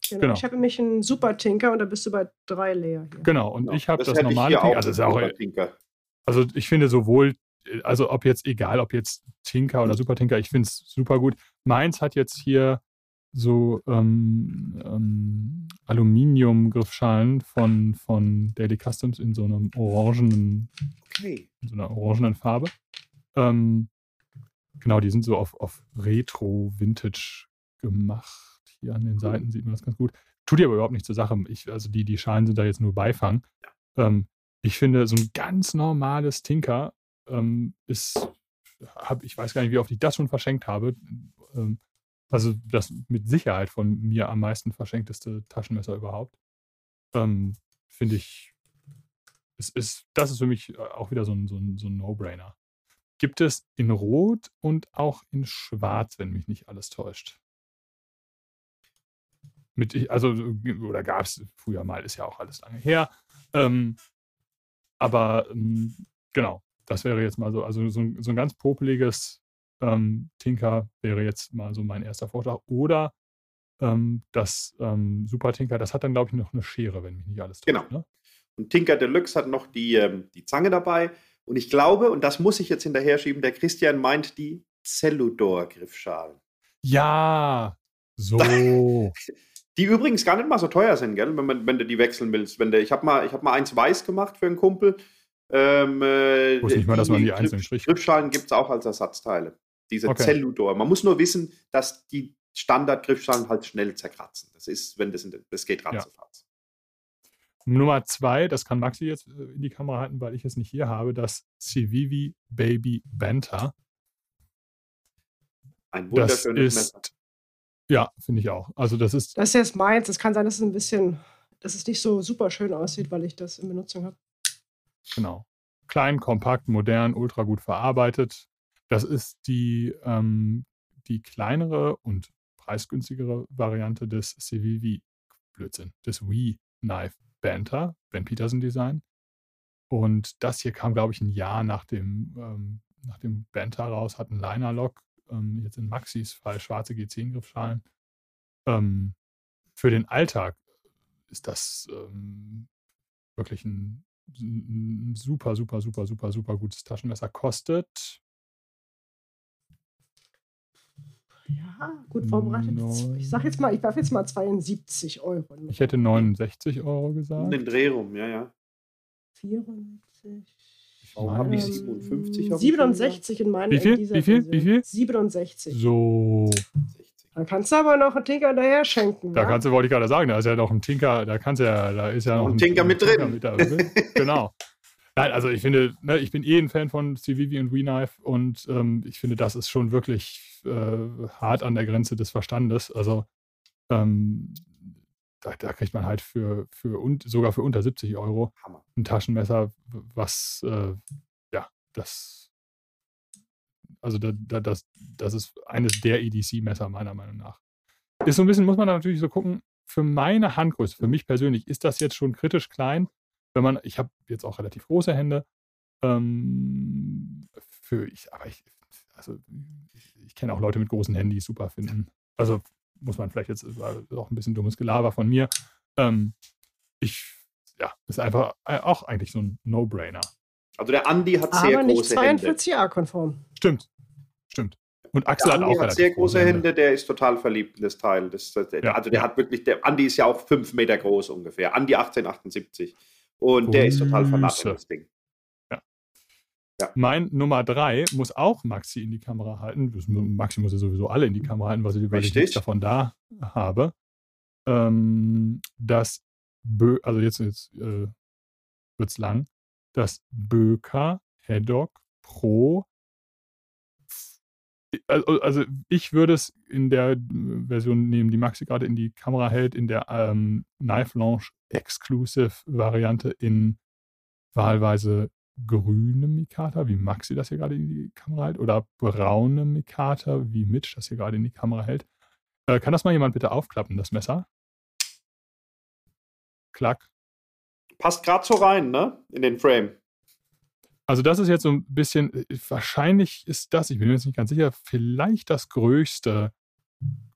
Genau. genau. Ich habe nämlich einen Super Tinker und da bist du bei drei Layer. Hier. Genau, und genau. ich habe das, das normale Tinker. Also, ist auch, Tinker. also ich finde sowohl, also ob jetzt, egal ob jetzt Tinker oder Super Tinker, ich finde es super gut. Meins hat jetzt hier so ähm, ähm, Aluminium-Griffschalen von, von Daily Customs in so einem orangenen, okay. in so einer orangenen Farbe. Ähm, genau, die sind so auf, auf Retro-Vintage gemacht. Hier an den Seiten sieht man das ganz gut. Tut dir aber überhaupt nicht zur Sache. Ich, also die, die Schalen sind da jetzt nur Beifang. Ähm, ich finde, so ein ganz normales Tinker ähm, ist, hab, ich weiß gar nicht, wie oft ich das schon verschenkt habe. Also das mit Sicherheit von mir am meisten verschenkteste Taschenmesser überhaupt. Ähm, Finde ich, es ist, das ist für mich äh, auch wieder so ein, so ein, so ein No-Brainer. Gibt es in Rot und auch in Schwarz, wenn mich nicht alles täuscht. Mit, also, oder gab es früher mal, ist ja auch alles lange her. Ähm, aber ähm, genau, das wäre jetzt mal so, also so ein, so ein ganz popeliges ähm, Tinker wäre jetzt mal so mein erster Vorschlag. Oder ähm, das ähm, Super Tinker, das hat dann, glaube ich, noch eine Schere, wenn mich nicht alles täuscht. Genau. Ne? Und Tinker Deluxe hat noch die, ähm, die Zange dabei. Und ich glaube, und das muss ich jetzt hinterher schieben, der Christian meint die Celludor-Griffschalen. Ja, so. die übrigens gar nicht mal so teuer sind, gell? Wenn, man, wenn du die wechseln willst. Wenn du, ich habe mal, hab mal eins weiß gemacht für einen Kumpel. Ähm, äh, ich wusste nicht mal, dass man die einzelnen Griff, Griffschalen gibt es auch als Ersatzteile. Diese okay. Zelludor. Man muss nur wissen, dass die Standardgriffschalen halt schnell zerkratzen. Das ist, wenn das, in, das geht ratzefatz. Ja. Nummer zwei, das kann Maxi jetzt äh, in die Kamera halten, weil ich es nicht hier habe, das Civivi Baby Banter. Ein wunderschönes das ist, Messer. Ja, finde ich auch. Also das ist. Das ist jetzt meins. Es kann sein, dass es ein bisschen, dass es nicht so super schön aussieht, weil ich das in Benutzung habe. Genau. Klein, kompakt, modern, ultra gut verarbeitet. Das ist die, ähm, die kleinere und preisgünstigere Variante des Civivi, Blödsinn, des Wii Knife Banter, Ben Peterson Design. Und das hier kam, glaube ich, ein Jahr nach dem, ähm, nach dem Banter raus, hat einen Liner-Lock, ähm, jetzt in Maxis Fall schwarze G10-Griffschalen. Ähm, für den Alltag ist das ähm, wirklich ein, ein super, super, super, super, super gutes Taschenmesser. Kostet Ja, gut vorbereitet. Neun. Ich sag jetzt mal, ich werfe jetzt mal 72 Euro. Ich hätte 69 Euro gesagt. Den Dreh rum, ja, ja. 94. Warum habe ich 57 auf 67 in meinem Wie viel? Wie viel? Wie viel? 67. So. Dann kannst du aber noch einen Tinker daher schenken. Da ja? kannst du, wollte ich gerade sagen, da ist ja noch ein Tinker, da kannst du ja, da ist ja noch ein, ein Tinker mit drin. Tinker mit genau. Nein, also ich finde, ne, ich bin eh ein Fan von Civivi und WeKnife und ähm, ich finde, das ist schon wirklich äh, hart an der Grenze des Verstandes. Also ähm, da, da, kriegt man halt für, für und, sogar für unter 70 Euro ein Taschenmesser, was äh, ja, das also da, da, das, das ist eines der EDC-Messer meiner Meinung nach. Ist so ein bisschen, muss man da natürlich so gucken, für meine Handgröße, für mich persönlich, ist das jetzt schon kritisch klein wenn man, ich habe jetzt auch relativ große Hände, ähm, für ich, aber ich, also ich, ich kenne auch Leute mit großen Handys super finden. Also muss man vielleicht jetzt auch ein bisschen dummes Gelaber von mir. Ähm, ich ja, ist einfach äh, auch eigentlich so ein No-Brainer. Also der Andi hat sehr Aber große Hände. 42a-konform. Stimmt, stimmt. Und Axel Der hat Andi auch hat sehr große Hände. Hände, der ist total verliebt in das Teil. Das, das, Ja, also der ja. hat wirklich, der Andi ist ja auch fünf Meter groß ungefähr. Andi 1878. Und der ist total Grüße. das Ding. Mein Nummer drei muss auch Maxi in die Kamera halten. Maxi muss ja sowieso alle in die Kamera halten, was ich, weil ich Richtig. nichts davon da habe. Ähm, das Bö, also jetzt, jetzt äh, wird's lang. Das Böker Heddock Pro. Also, ich würde es in der Version nehmen, die Maxi gerade in die Kamera hält, in der ähm, Knife Launch Exclusive Variante in wahlweise grüne Mikata, wie Maxi das hier gerade in die Kamera hält, oder braune Mikata, wie Mitch das hier gerade in die Kamera hält. Äh, kann das mal jemand bitte aufklappen, das Messer? Klack. Passt gerade so rein, ne? In den Frame. Also das ist jetzt so ein bisschen, äh, wahrscheinlich ist das, ich bin mir jetzt nicht ganz sicher, vielleicht das größte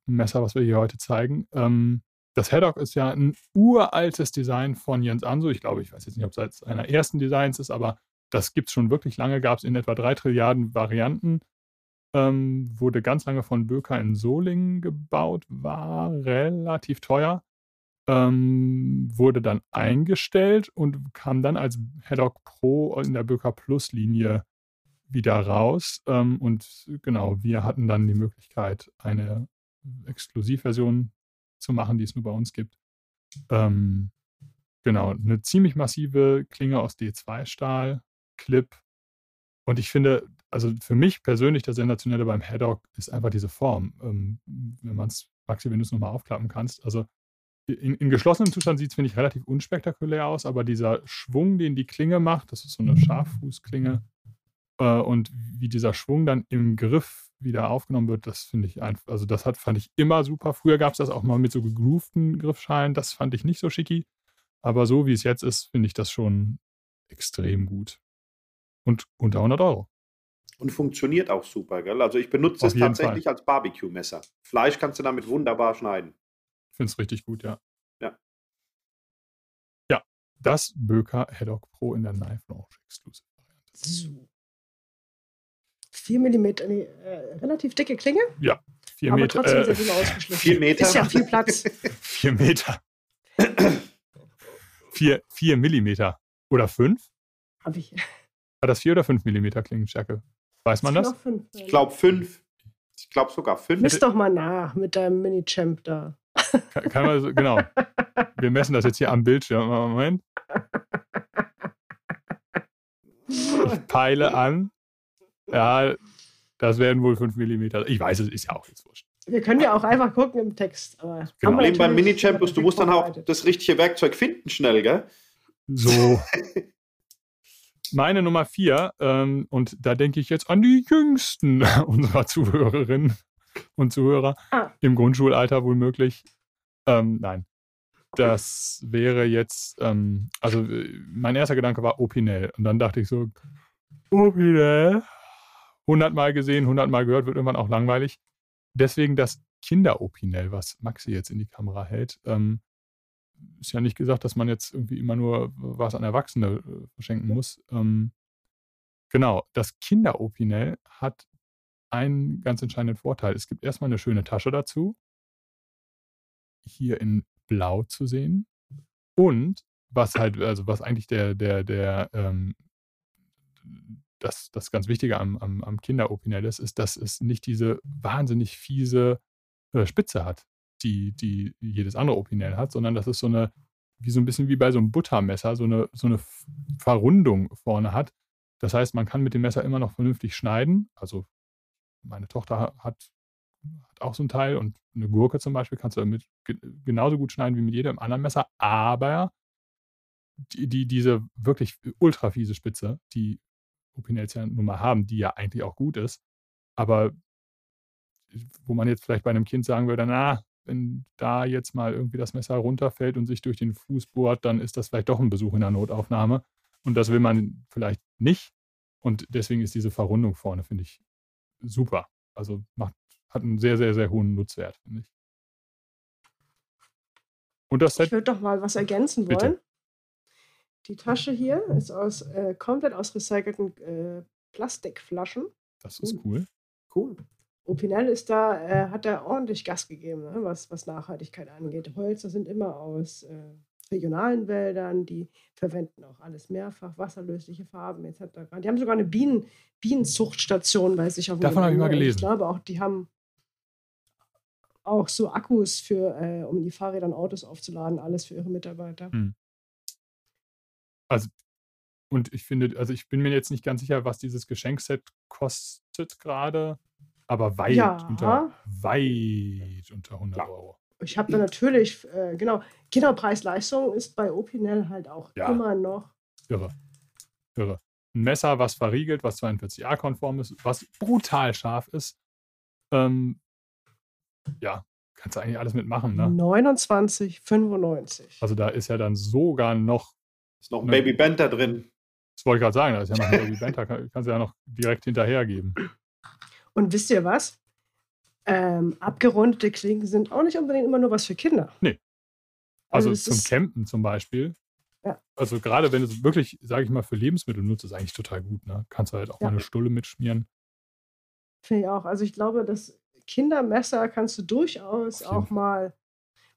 Messer, was wir hier heute zeigen. Ähm, das Haddock ist ja ein uraltes Design von Jens Anso. Ich glaube, ich weiß jetzt nicht, ob es eines einer ersten Designs ist, aber das gibt es schon wirklich lange, gab es in etwa drei Trilliarden Varianten. Ähm, wurde ganz lange von Böker in Solingen gebaut, war relativ teuer. Ähm, wurde dann eingestellt und kam dann als Haddock Pro in der Böker Plus Linie wieder raus. Ähm, und genau, wir hatten dann die Möglichkeit, eine Exklusivversion zu machen, die es nur bei uns gibt. Ähm, genau, eine ziemlich massive Klinge aus D2-Stahl, Clip. Und ich finde, also für mich persönlich das Sensationelle beim Haddock ist einfach diese Form. Ähm, wenn man es, Maxi, wenn du es nochmal aufklappen kannst. Also in, in geschlossenem Zustand sieht es, finde ich, relativ unspektakulär aus, aber dieser Schwung, den die Klinge macht, das ist so eine Scharffußklinge, äh, und wie dieser Schwung dann im Griff wieder aufgenommen wird, das finde ich einfach, also das hat, fand ich immer super. Früher gab es das auch mal mit so gegroovten Griffschalen, das fand ich nicht so schicki. Aber so wie es jetzt ist, finde ich das schon extrem gut. Und unter 100 Euro. Und funktioniert auch super, gell? Also ich benutze Auf es tatsächlich als Barbecue-Messer. Fleisch kannst du damit wunderbar schneiden. Ich finde es richtig gut, ja. Ja. Ja, das Böker Haddock Pro in der Knife Launch Exclusive Variante. So. 4 mm, nee, äh, relativ dicke Klinge, Vier aber Meter, trotzdem äh, sehr gut ausgeschliffen. Vier Meter. Ist ja viel Platz. vier Meter. vier, vier Millimeter. Oder fünf? Hab ich. War das vier oder fünf Millimeter Klingenstärke? Weiß man das? Fünf. Ich glaube fünf. Ich glaube sogar fünf. Miss doch mal nach mit deinem Mini-Champ da. Kann, kann man so, genau. Wir messen das jetzt hier am Bildschirm. Moment. Ich peile an. Ja, das werden wohl 5 mm. Ich weiß, es ist ja auch jetzt wurscht. Wir können ja auch einfach gucken im Text. Aber Genau. Problem beim natürlich Mini-Champus, du musst dann auch das richtige Werkzeug finden schnell, gell? So. Meine Nummer vier, ähm, und da denke ich jetzt an die jüngsten unserer Zuhörerinnen und Zuhörer Ah. im Grundschulalter wohl möglich. Ähm, nein. Das wäre jetzt, ähm, also äh, mein erster Gedanke war Opinel. Und dann dachte ich so, Opinel, 100 Mal gesehen, 100 Mal gehört, wird irgendwann auch langweilig. Deswegen das Kinder-Opinel, was Maxi jetzt in die Kamera hält. Ähm, ist ja nicht gesagt, dass man jetzt irgendwie immer nur was an Erwachsene äh, verschenken muss. Ähm, genau, das Kinder-Opinel hat einen ganz entscheidenden Vorteil. Es gibt erstmal eine schöne Tasche dazu. Hier in Blau zu sehen. Und was halt, also was eigentlich der, der, der, ähm, das, das ganz Wichtige am, am, am Kinder-Opinel ist, ist, dass es nicht diese wahnsinnig fiese äh, Spitze hat, die, die jedes andere Opinel hat, sondern das ist so eine, wie so ein bisschen wie bei so einem Buttermesser, so eine, so eine Verrundung vorne hat. Das heißt, man kann mit dem Messer immer noch vernünftig schneiden. Also meine Tochter ha- hat, hat auch so ein Teil und eine Gurke zum Beispiel kannst du damit ge genauso gut schneiden wie mit jedem anderen Messer, aber die, die, diese wirklich ultra fiese Spitze, die Opinels ja nun mal haben, die ja eigentlich auch gut ist, aber wo man jetzt vielleicht bei einem Kind sagen würde, na, wenn da jetzt mal irgendwie das Messer runterfällt und sich durch den Fuß bohrt, dann ist das vielleicht doch ein Besuch in der Notaufnahme. Und das will man vielleicht nicht. Und deswegen ist diese Verrundung vorne, finde ich, super. Also macht, hat einen sehr, sehr, sehr hohen Nutzwert, finde ich. Und das Ich würde doch mal was ergänzen Bitte. wollen. Die Tasche hier ist aus äh, komplett aus recycelten äh, Plastikflaschen. Das ist cool. Cool. Opinel ist da, äh, hat da ordentlich Gas gegeben, ne, was, was Nachhaltigkeit angeht. Holzer sind immer aus äh, regionalen Wäldern, die verwenden auch alles mehrfach, wasserlösliche Farben etc. Die haben sogar eine Bienen, Bienenzuchtstation bei sich auf dem Davon habe ich mal gelesen. Ich glaube auch, die haben auch so Akkus für, äh, um die Fahrräder und Autos aufzuladen, alles für ihre Mitarbeiter. Hm. Also, und ich finde, also ich bin mir jetzt nicht ganz sicher, was dieses Geschenkset kostet gerade, aber weit ja. unter, weit unter 100 ja. Euro. Ich habe da natürlich, äh, genau, Kinderpreis-Leistung ist bei Opinel halt auch ja. immer noch. Irre. Irre. Ein Messer, was verriegelt, was 42a-konform ist, was brutal scharf ist. Ähm, ja, kannst du eigentlich alles mitmachen, ne? 29,95. Also da ist ja dann sogar noch. Ist noch ein eine, Baby Bender drin. Das wollte ich gerade sagen, da ist ja noch ein Baby Bender, kann, kannst du ja noch direkt hinterhergeben. Und wisst ihr was? Ähm, abgerundete Klingen sind auch nicht unbedingt immer nur was für Kinder. Nee. Also, also zum Campen zum Beispiel. Ja. Also gerade wenn du es wirklich, sage ich mal, für Lebensmittel nutzt, ist eigentlich total gut. Ne? Kannst du halt auch ja. mal eine Stulle mitschmieren. Finde ich auch. Also ich glaube, das Kindermesser kannst du durchaus auch mal.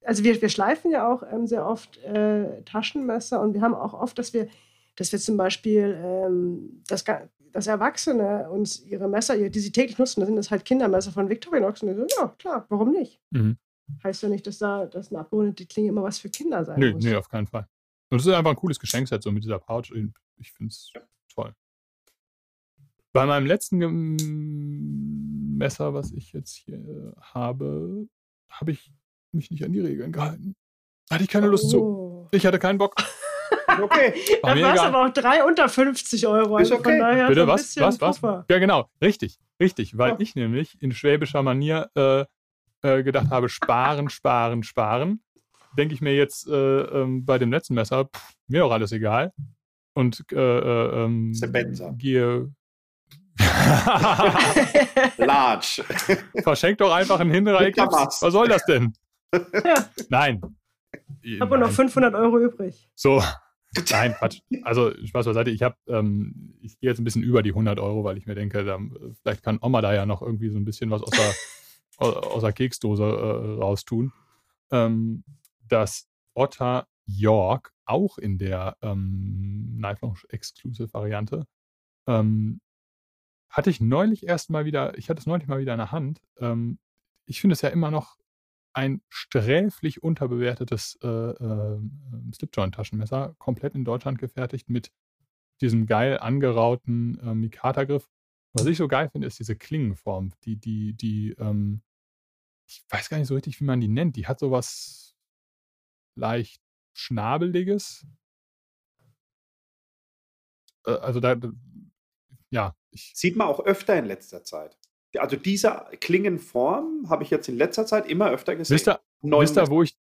Also wir, wir schleifen ja auch ähm, sehr oft äh, Taschenmesser und wir haben auch oft, dass wir, dass wir zum Beispiel ähm, das, dass Erwachsene uns ihre Messer, die sie täglich nutzen, da sind das halt Kindermesser von Victorinox. Und so, ja, klar, warum nicht? Mhm. Heißt ja nicht, dass da dass eine abgerundete Klinge immer was für Kinder sein nö, muss. Nee, auf keinen Fall. Und es ist einfach ein cooles Geschenkset, so mit dieser Pouch. Ich finde es ja. toll. Bei meinem letzten Messer, was ich jetzt hier habe, habe ich mich nicht an die Regeln gehalten. Hatte ich keine Lust oh. zu. Ich hatte keinen Bock. Okay. Dann war es aber auch drei unter 50 Euro. Ist also okay. Daher Bitte, was? Was? Was? Ja, genau. Richtig. Richtig. Weil oh. ich nämlich in schwäbischer Manier äh, äh, gedacht habe, sparen, sparen, sparen. Denke ich mir jetzt äh, ähm, bei dem letzten Messer, pff, mir auch alles egal. Und äh, äh, ähm, gehe. Large. Verschenk doch einfach einen Hinterreich. Was soll das denn? Ja. Nein. Ich habe noch 500 Euro übrig. So, Nein, Quatsch. Also Spaß beiseite. Ich habe, ähm, ich gehe jetzt ein bisschen über die 100 Euro, weil ich mir denke, da, vielleicht kann Oma da ja noch irgendwie so ein bisschen was aus der, aus der Keksdose äh, raustun. Ähm, dass Otter York auch in der ähm, Knife Exclusive Variante ähm, hatte ich neulich erst mal wieder, ich hatte es neulich mal wieder in der Hand. Ähm, ich finde es ja immer noch ein sträflich unterbewertetes äh, äh, Slipjoint-Taschenmesser, komplett in Deutschland gefertigt mit diesem geil angerauten äh, Mikata-Griff. Was ich so geil finde, ist diese Klingenform. Die, die, die, ähm, ich weiß gar nicht so richtig, wie man die nennt. Die hat sowas leicht Schnabeliges. Äh, also da, ja. Ich, Sieht man auch öfter in letzter Zeit also diese Klingenform habe ich jetzt in letzter Zeit immer öfter gesehen. Wisst ihr, wisst ihr, wo ich,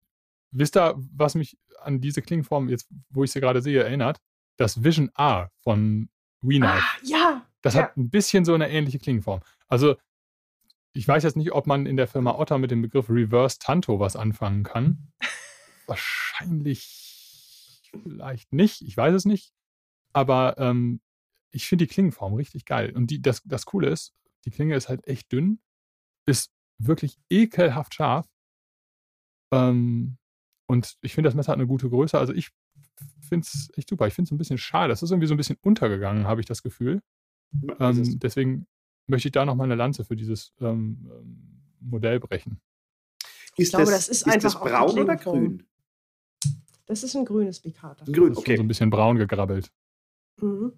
wisst ihr, was mich an diese Klingenform jetzt, wo ich sie gerade sehe, erinnert? Das Vision R von WeKnife. Ah, ja. Das ja. hat ein bisschen so eine ähnliche Klingenform. Also, ich weiß jetzt nicht, ob man in der Firma Otter mit dem Begriff Reverse Tanto was anfangen kann. Wahrscheinlich vielleicht nicht. Ich weiß es nicht. Aber ähm, ich finde die Klingenform richtig geil. Und die, das, das Coole ist, die Klinge ist halt echt dünn, ist wirklich ekelhaft scharf. Ähm, und ich finde, das Messer hat eine gute Größe. Also ich finde es echt super. Ich finde es ein bisschen schade. Das ist irgendwie so ein bisschen untergegangen, habe ich das Gefühl. Ähm, deswegen möchte ich da noch mal eine Lanze für dieses ähm, ähm Modell brechen. Ich glaube, das, ist, ist einfach das braun oder grün? Das ist ein grünes Bicata. Grün, okay. So ein bisschen braun gegrabbelt. Mhm.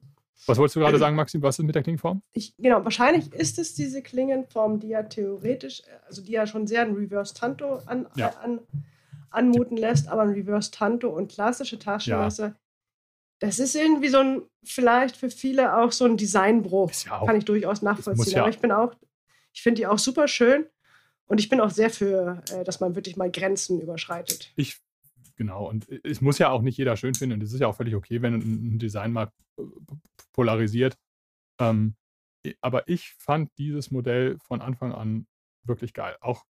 Was wolltest du gerade sagen, Maxim? Was ist mit der Klingenform? Ich, genau, wahrscheinlich ist es diese Klingenform, die ja theoretisch, also die ja schon sehr ein Reverse Tanto an, ja. an, anmuten lässt, aber ein Reverse Tanto und klassische Taschenmesser, ja. das ist irgendwie so ein, vielleicht für viele auch so ein Designbruch. Ja auch, Kann ich durchaus nachvollziehen. aber ich bin auch, ich finde die auch super schön und ich bin auch sehr für, äh, dass man wirklich mal Grenzen überschreitet. Ich genau. Und es muss ja auch nicht jeder schön finden. Und es ist ja auch völlig okay, wenn ein Design mal polarisiert. Ähm, aber ich fand dieses Modell von Anfang an wirklich geil. Auch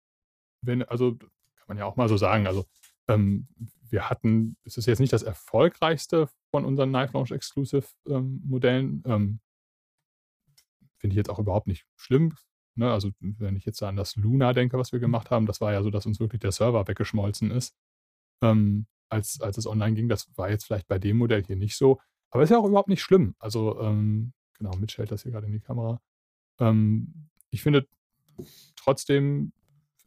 wenn, also kann man ja auch mal so sagen, also ähm, wir hatten, es ist jetzt nicht das erfolgreichste von unseren Knife Launch Exclusive ähm, Modellen. Ähm, Finde ich jetzt auch überhaupt nicht schlimm. Ne? Also, wenn ich jetzt an das Luna denke, was wir gemacht haben, das war ja so, dass uns wirklich der Server weggeschmolzen ist, ähm, als, als es online ging. Das war jetzt vielleicht bei dem Modell hier nicht so. Aber ist ja auch überhaupt nicht schlimm. Also, ähm, genau, Mitch hält das hier gerade in die Kamera. Ähm, ich finde trotzdem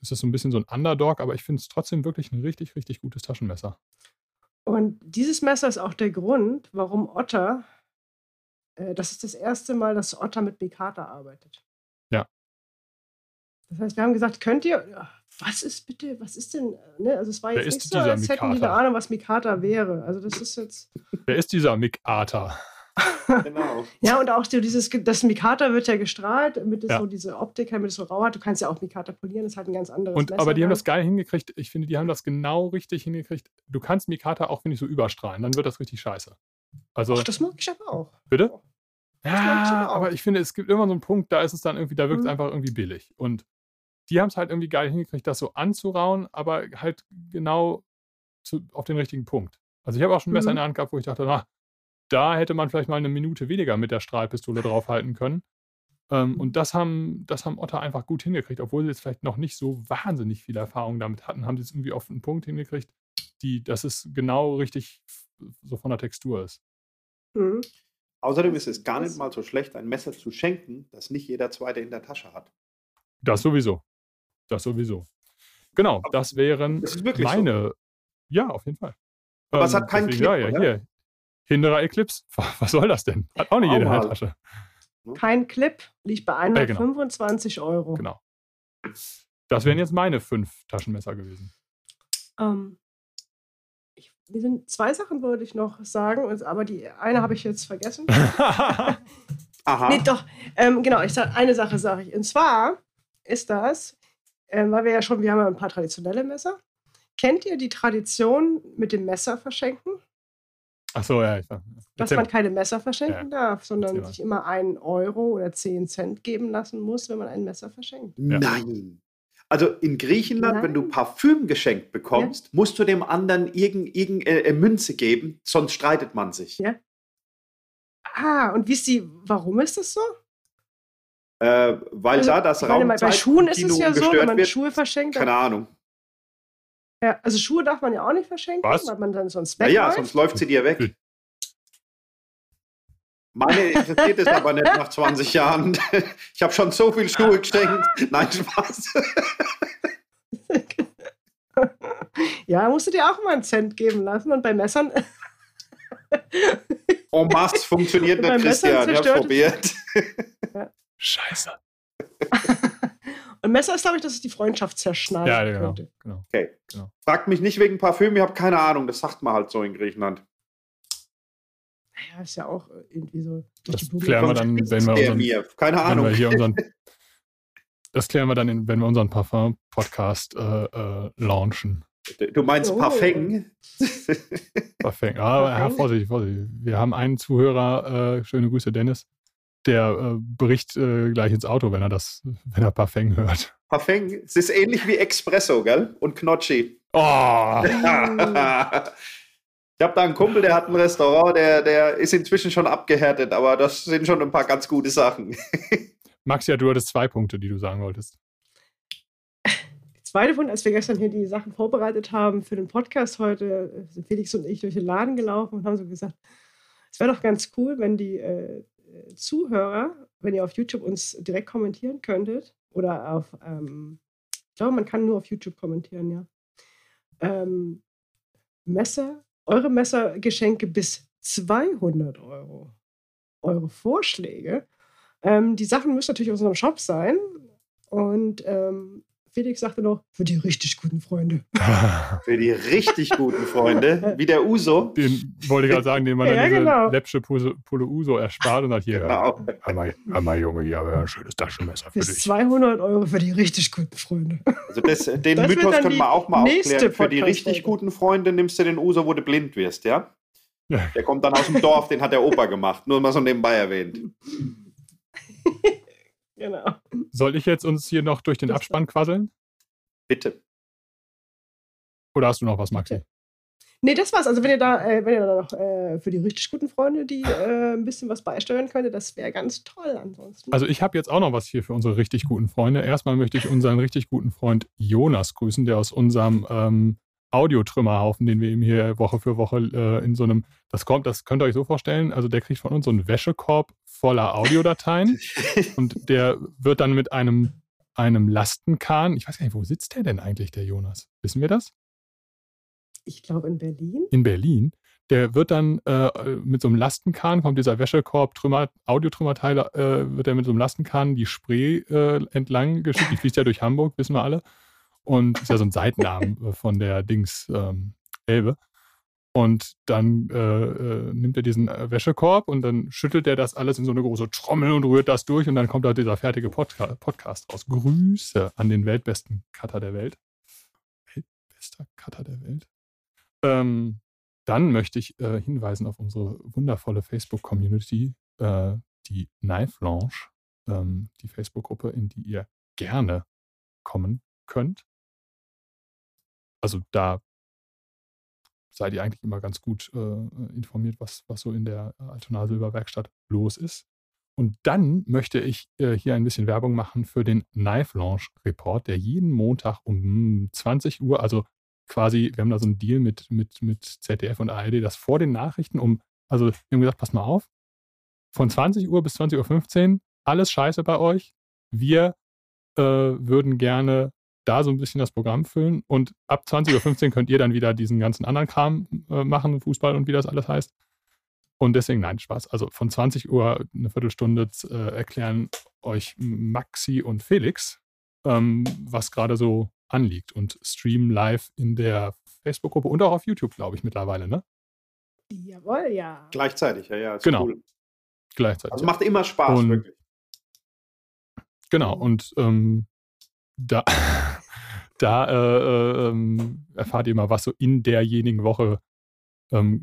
ist es so ein bisschen so ein Underdog, aber ich finde es trotzdem wirklich ein richtig, richtig gutes Taschenmesser. Und dieses Messer ist auch der Grund, warum Otter, äh, das ist das erste Mal, dass Otter mit Mikata arbeitet. Ja. Das heißt, wir haben gesagt, könnt ihr, was ist bitte, was ist denn, ne? also es war jetzt Wer nicht ist so, als hätten die eine Ahnung, was Mikata wäre. Also das ist jetzt, Wer ist dieser Mikata? Genau. ja und auch so dieses, das Mikata wird ja gestrahlt, damit es Ja. so diese Optik, damit es so rau hat. Du kannst ja auch Mikata polieren, das ist halt ein ganz anderes Und, Messer aber die haben dann. das geil hingekriegt. Ich finde, die haben das genau richtig hingekriegt. Du kannst Mikata auch, finde ich, so überstrahlen. Dann wird das richtig scheiße. Also, Ach, das mag ich aber auch. bitte? mag ich aber Ja, auch. aber ich finde, es gibt immer so einen Punkt, da ist es dann irgendwie, da wirkt es Mhm. einfach irgendwie billig. Und die haben es halt irgendwie geil hingekriegt, das so anzurauen, aber halt genau zu, auf den richtigen Punkt. Also ich habe auch schon ein Messer Mhm. in der Hand gehabt, wo ich dachte, na, da hätte man vielleicht mal eine Minute weniger mit der Strahlpistole draufhalten können. Ähm, und das haben, das haben Otter einfach gut hingekriegt, obwohl sie jetzt vielleicht noch nicht so wahnsinnig viel Erfahrung damit hatten, haben sie es irgendwie auf einen Punkt hingekriegt, die, dass es genau richtig so von der Textur ist. Mhm. Außerdem ist es gar nicht mal so schlecht, ein Messer zu schenken, das nicht jeder Zweite in der Tasche hat. Das sowieso. Das sowieso. Genau, Aber das wären das ist wirklich so. meine. Ja, auf jeden Fall. Aber es hat keinen deswegen, Ja, Clip, ja, oder? hier. Hinderer Eclipse. Was soll das denn? Hat auch nicht Auch jeder in der mal. Tasche. Kein Clip, liegt bei Äh, genau. 125 Euro. Genau. Das wären jetzt meine fünf Taschenmesser gewesen. Ähm, ich, sind zwei Sachen wollte ich noch sagen, aber die eine habe ich jetzt vergessen. Aha. Nee, doch. Ähm, genau, ich sag, eine Sache sage ich. Und zwar ist das, ähm, weil wir ja schon, wir haben ja ein paar traditionelle Messer. Kennt ihr die Tradition mit dem Messer verschenken? Ach so, ja. Ich, Dass erzähl man keine Messer verschenken darf, sondern sich immer einen Euro oder 10 Cent geben lassen muss, wenn man ein Messer verschenkt. Ja. Nein. Also in Griechenland, wenn du Nein. Parfüm geschenkt bekommst, musst du dem anderen irgendeine irgend, äh, Münze geben, sonst streitet man sich. Ja. Ah, und wisst ihr, warum ist das so? Äh, weil Also, da das ich meine, bei, bei Schuhen ist es ja so, wenn man wird, Schuhe verschenkt, keine Ahnung. ja, also Schuhe darf man ja auch nicht verschenken, Was? weil man dann sonst Naja, wegläuft. sonst läuft sie dir weg. Hm. Meine interessiert es aber nicht nach 20 Jahren. Ich habe schon so viel Schuhe geschenkt. Nein, Spaß. ja, musst du dir auch mal einen Cent geben lassen und bei Messern En masse funktioniert nicht, Christian. Ich zerstört- probiert. Scheiße. und Messer ist, glaube ich, dass es die Freundschaft zerschneidet. Ja, genau. könnte. genau. Okay. Genau. Fragt mich nicht wegen Parfüm, ich habe keine Ahnung. Das sagt man halt so in Griechenland. Ja, ist ja auch äh, irgendwie so. durch Das klären wir dann, wenn wir unseren, mir. Keine wenn Ahnung. wir hier unseren. Das klären wir dann, in, wenn wir unseren Parfum-Podcast äh, äh, launchen. Du meinst Oh. Parfum? Perfekt. Aber ja, Perfekt. Vorsicht, Vorsicht. Wir haben einen Zuhörer, äh, schöne Grüße, Dennis, der äh, bricht äh, gleich ins Auto, wenn er das, wenn er Parfum hört. Parfum. Es ist ähnlich wie Espresso, gell? Und Knotschi. Oh! Ich habe da einen Kumpel, der hat ein Restaurant, der, der ist inzwischen schon abgehärtet, aber das sind schon ein paar ganz gute Sachen. Max, ja, du hattest zwei Punkte, die du sagen wolltest. Die zweite Punkt, als wir gestern hier die Sachen vorbereitet haben für den Podcast heute, äh, sind Felix und ich durch den Laden gelaufen und haben so gesagt, es wäre doch ganz cool, wenn die äh, Zuhörer, wenn ihr auf YouTube uns direkt kommentieren könntet oder auf, ähm, ich glaube, man kann nur auf YouTube kommentieren, ja. Ähm, Messer, eure Messergeschenke bis 200 Euro. Eure Vorschläge. Ähm, die Sachen müssen natürlich aus unserem Shop sein. Und ähm, Felix sagte noch, für die richtig guten Freunde. Für die richtig guten Freunde, wie der Uso. Den wollte ich gerade sagen, den man dann Ja, diese genau. läppsche Pule Uso erspart und sagt, hier, Genau. hör mal, hör mal, Junge, hier haben wir ein schönes Taschenmesser für Bis dich. 200 Euro für die richtig guten Freunde. Also das, den Das Mythos dann können wir auch mal aufklären. Für die richtig guten Freunde nimmst du den Uso, wo du blind wirst, ja? Ja. Der kommt dann aus dem Dorf, den hat der Opa gemacht. Nur mal so nebenbei erwähnt. Genau. Soll ich jetzt uns hier noch durch den Das- Abspann quasseln? Bitte. Oder hast du noch was, Maxi? Nee, das war's. Also wenn ihr da, äh, wenn ihr da noch äh, für die richtig guten Freunde, die äh, ein bisschen was beisteuern könntet, das wäre ganz toll ansonsten. Also ich habe jetzt auch noch was hier für unsere richtig guten Freunde. Erstmal möchte ich unseren richtig guten Freund Jonas grüßen, der aus unserem ähm, Audiotrümmerhaufen, den wir ihm hier Woche für Woche äh, in so einem, das kommt, das könnt ihr euch so vorstellen, also der kriegt von uns so einen Wäschekorb voller Audiodateien und der wird dann mit einem, einem Lastenkahn, ich weiß gar nicht, wo sitzt der denn eigentlich, der Jonas? Wissen wir das? Ich glaube in Berlin. In Berlin. Der wird dann äh, mit so einem Lastenkahn, kommt dieser Wäschekorb, Trümmer, Audiotrümmerteile, äh, wird er mit so einem Lastenkahn die Spree äh, entlang geschickt. Die fließt ja durch Hamburg, wissen wir alle. Und ist ja so ein Seitenarm äh, von der Dings ähm, Elbe. Und dann äh, äh, nimmt er diesen äh, Wäschekorb und dann schüttelt er das alles in so eine große Trommel und rührt das durch und dann kommt da dieser fertige Podca Podcast raus. Grüße an den weltbesten Cutter der Welt. Weltbester Cutter der Welt. Ähm, dann möchte ich äh, hinweisen auf unsere wundervolle Facebook-Community, äh, die Knife Launch, ähm, die Facebook-Gruppe, in die ihr gerne kommen könnt. Also da seid ihr eigentlich immer ganz gut äh, informiert, was, was so in der Altona Silberwerkstatt los ist. Und dann möchte ich äh, hier ein bisschen Werbung machen für den Knife Launch Report, der jeden Montag um 20 Uhr, also quasi, wir haben da so einen Deal mit, mit, mit ZDF und ARD, dass vor den Nachrichten um, also wir haben gesagt, pass mal auf, von 20 Uhr bis 20.15 Uhr, alles scheiße bei euch. Wir äh, würden gerne da so ein bisschen das Programm füllen und ab 20.15 Uhr könnt ihr dann wieder diesen ganzen anderen Kram äh, machen, Fußball und wie das alles heißt. Und deswegen, nein, Spaß. Also von 20 Uhr eine Viertelstunde äh, erklären euch Maxi und Felix, ähm, was gerade so anliegt und streamen live in der Facebook-Gruppe und auch auf YouTube, glaube ich, mittlerweile, ne? Jawohl, ja. Gleichzeitig, ja, ja. genau. Cool. Gleichzeitig. Also macht immer Spaß, und, wirklich. Genau, und ähm, da, da äh, äh, erfahrt ihr mal, was so in derjenigen Woche ähm,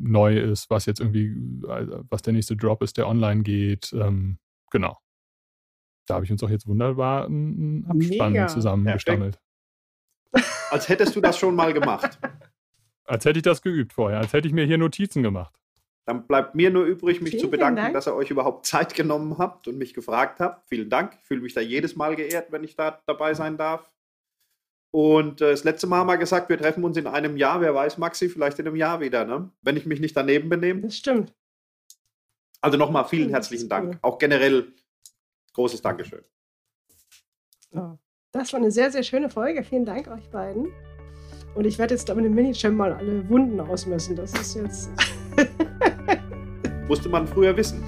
neu ist, was jetzt irgendwie, äh, was der nächste Drop ist, der online geht. Ähm, genau. Da habe ich uns auch jetzt wunderbar einen Abspann Mega. zusammengestammelt. Als hättest du das schon mal gemacht. Als hätte ich das geübt vorher, als hätte ich mir hier Notizen gemacht. Dann bleibt mir nur übrig, mich Vielen zu bedanken, dass ihr euch überhaupt Zeit genommen habt und mich gefragt habt. Vielen Dank. Ich fühle mich da jedes Mal geehrt, wenn ich da dabei sein darf. Und äh, das letzte Mal haben wir gesagt, wir treffen uns in einem Jahr. Wer weiß, Maxi, vielleicht in einem Jahr wieder, ne? wenn ich mich nicht daneben benehme. Das stimmt. Also nochmal vielen herzlichen Dank. Cool. Auch generell großes Dankeschön. Das war eine sehr, sehr schöne Folge. Vielen Dank euch beiden. Und ich werde jetzt mit dem Mini-Chem mal alle Wunden ausmessen. Das ist jetzt. Musste man früher wissen.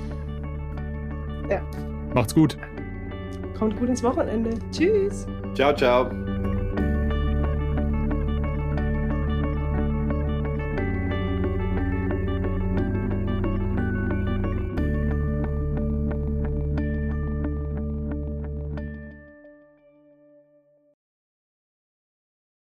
Ja. Macht's gut. Kommt gut ins Wochenende. Tschüss. Ciao, ciao.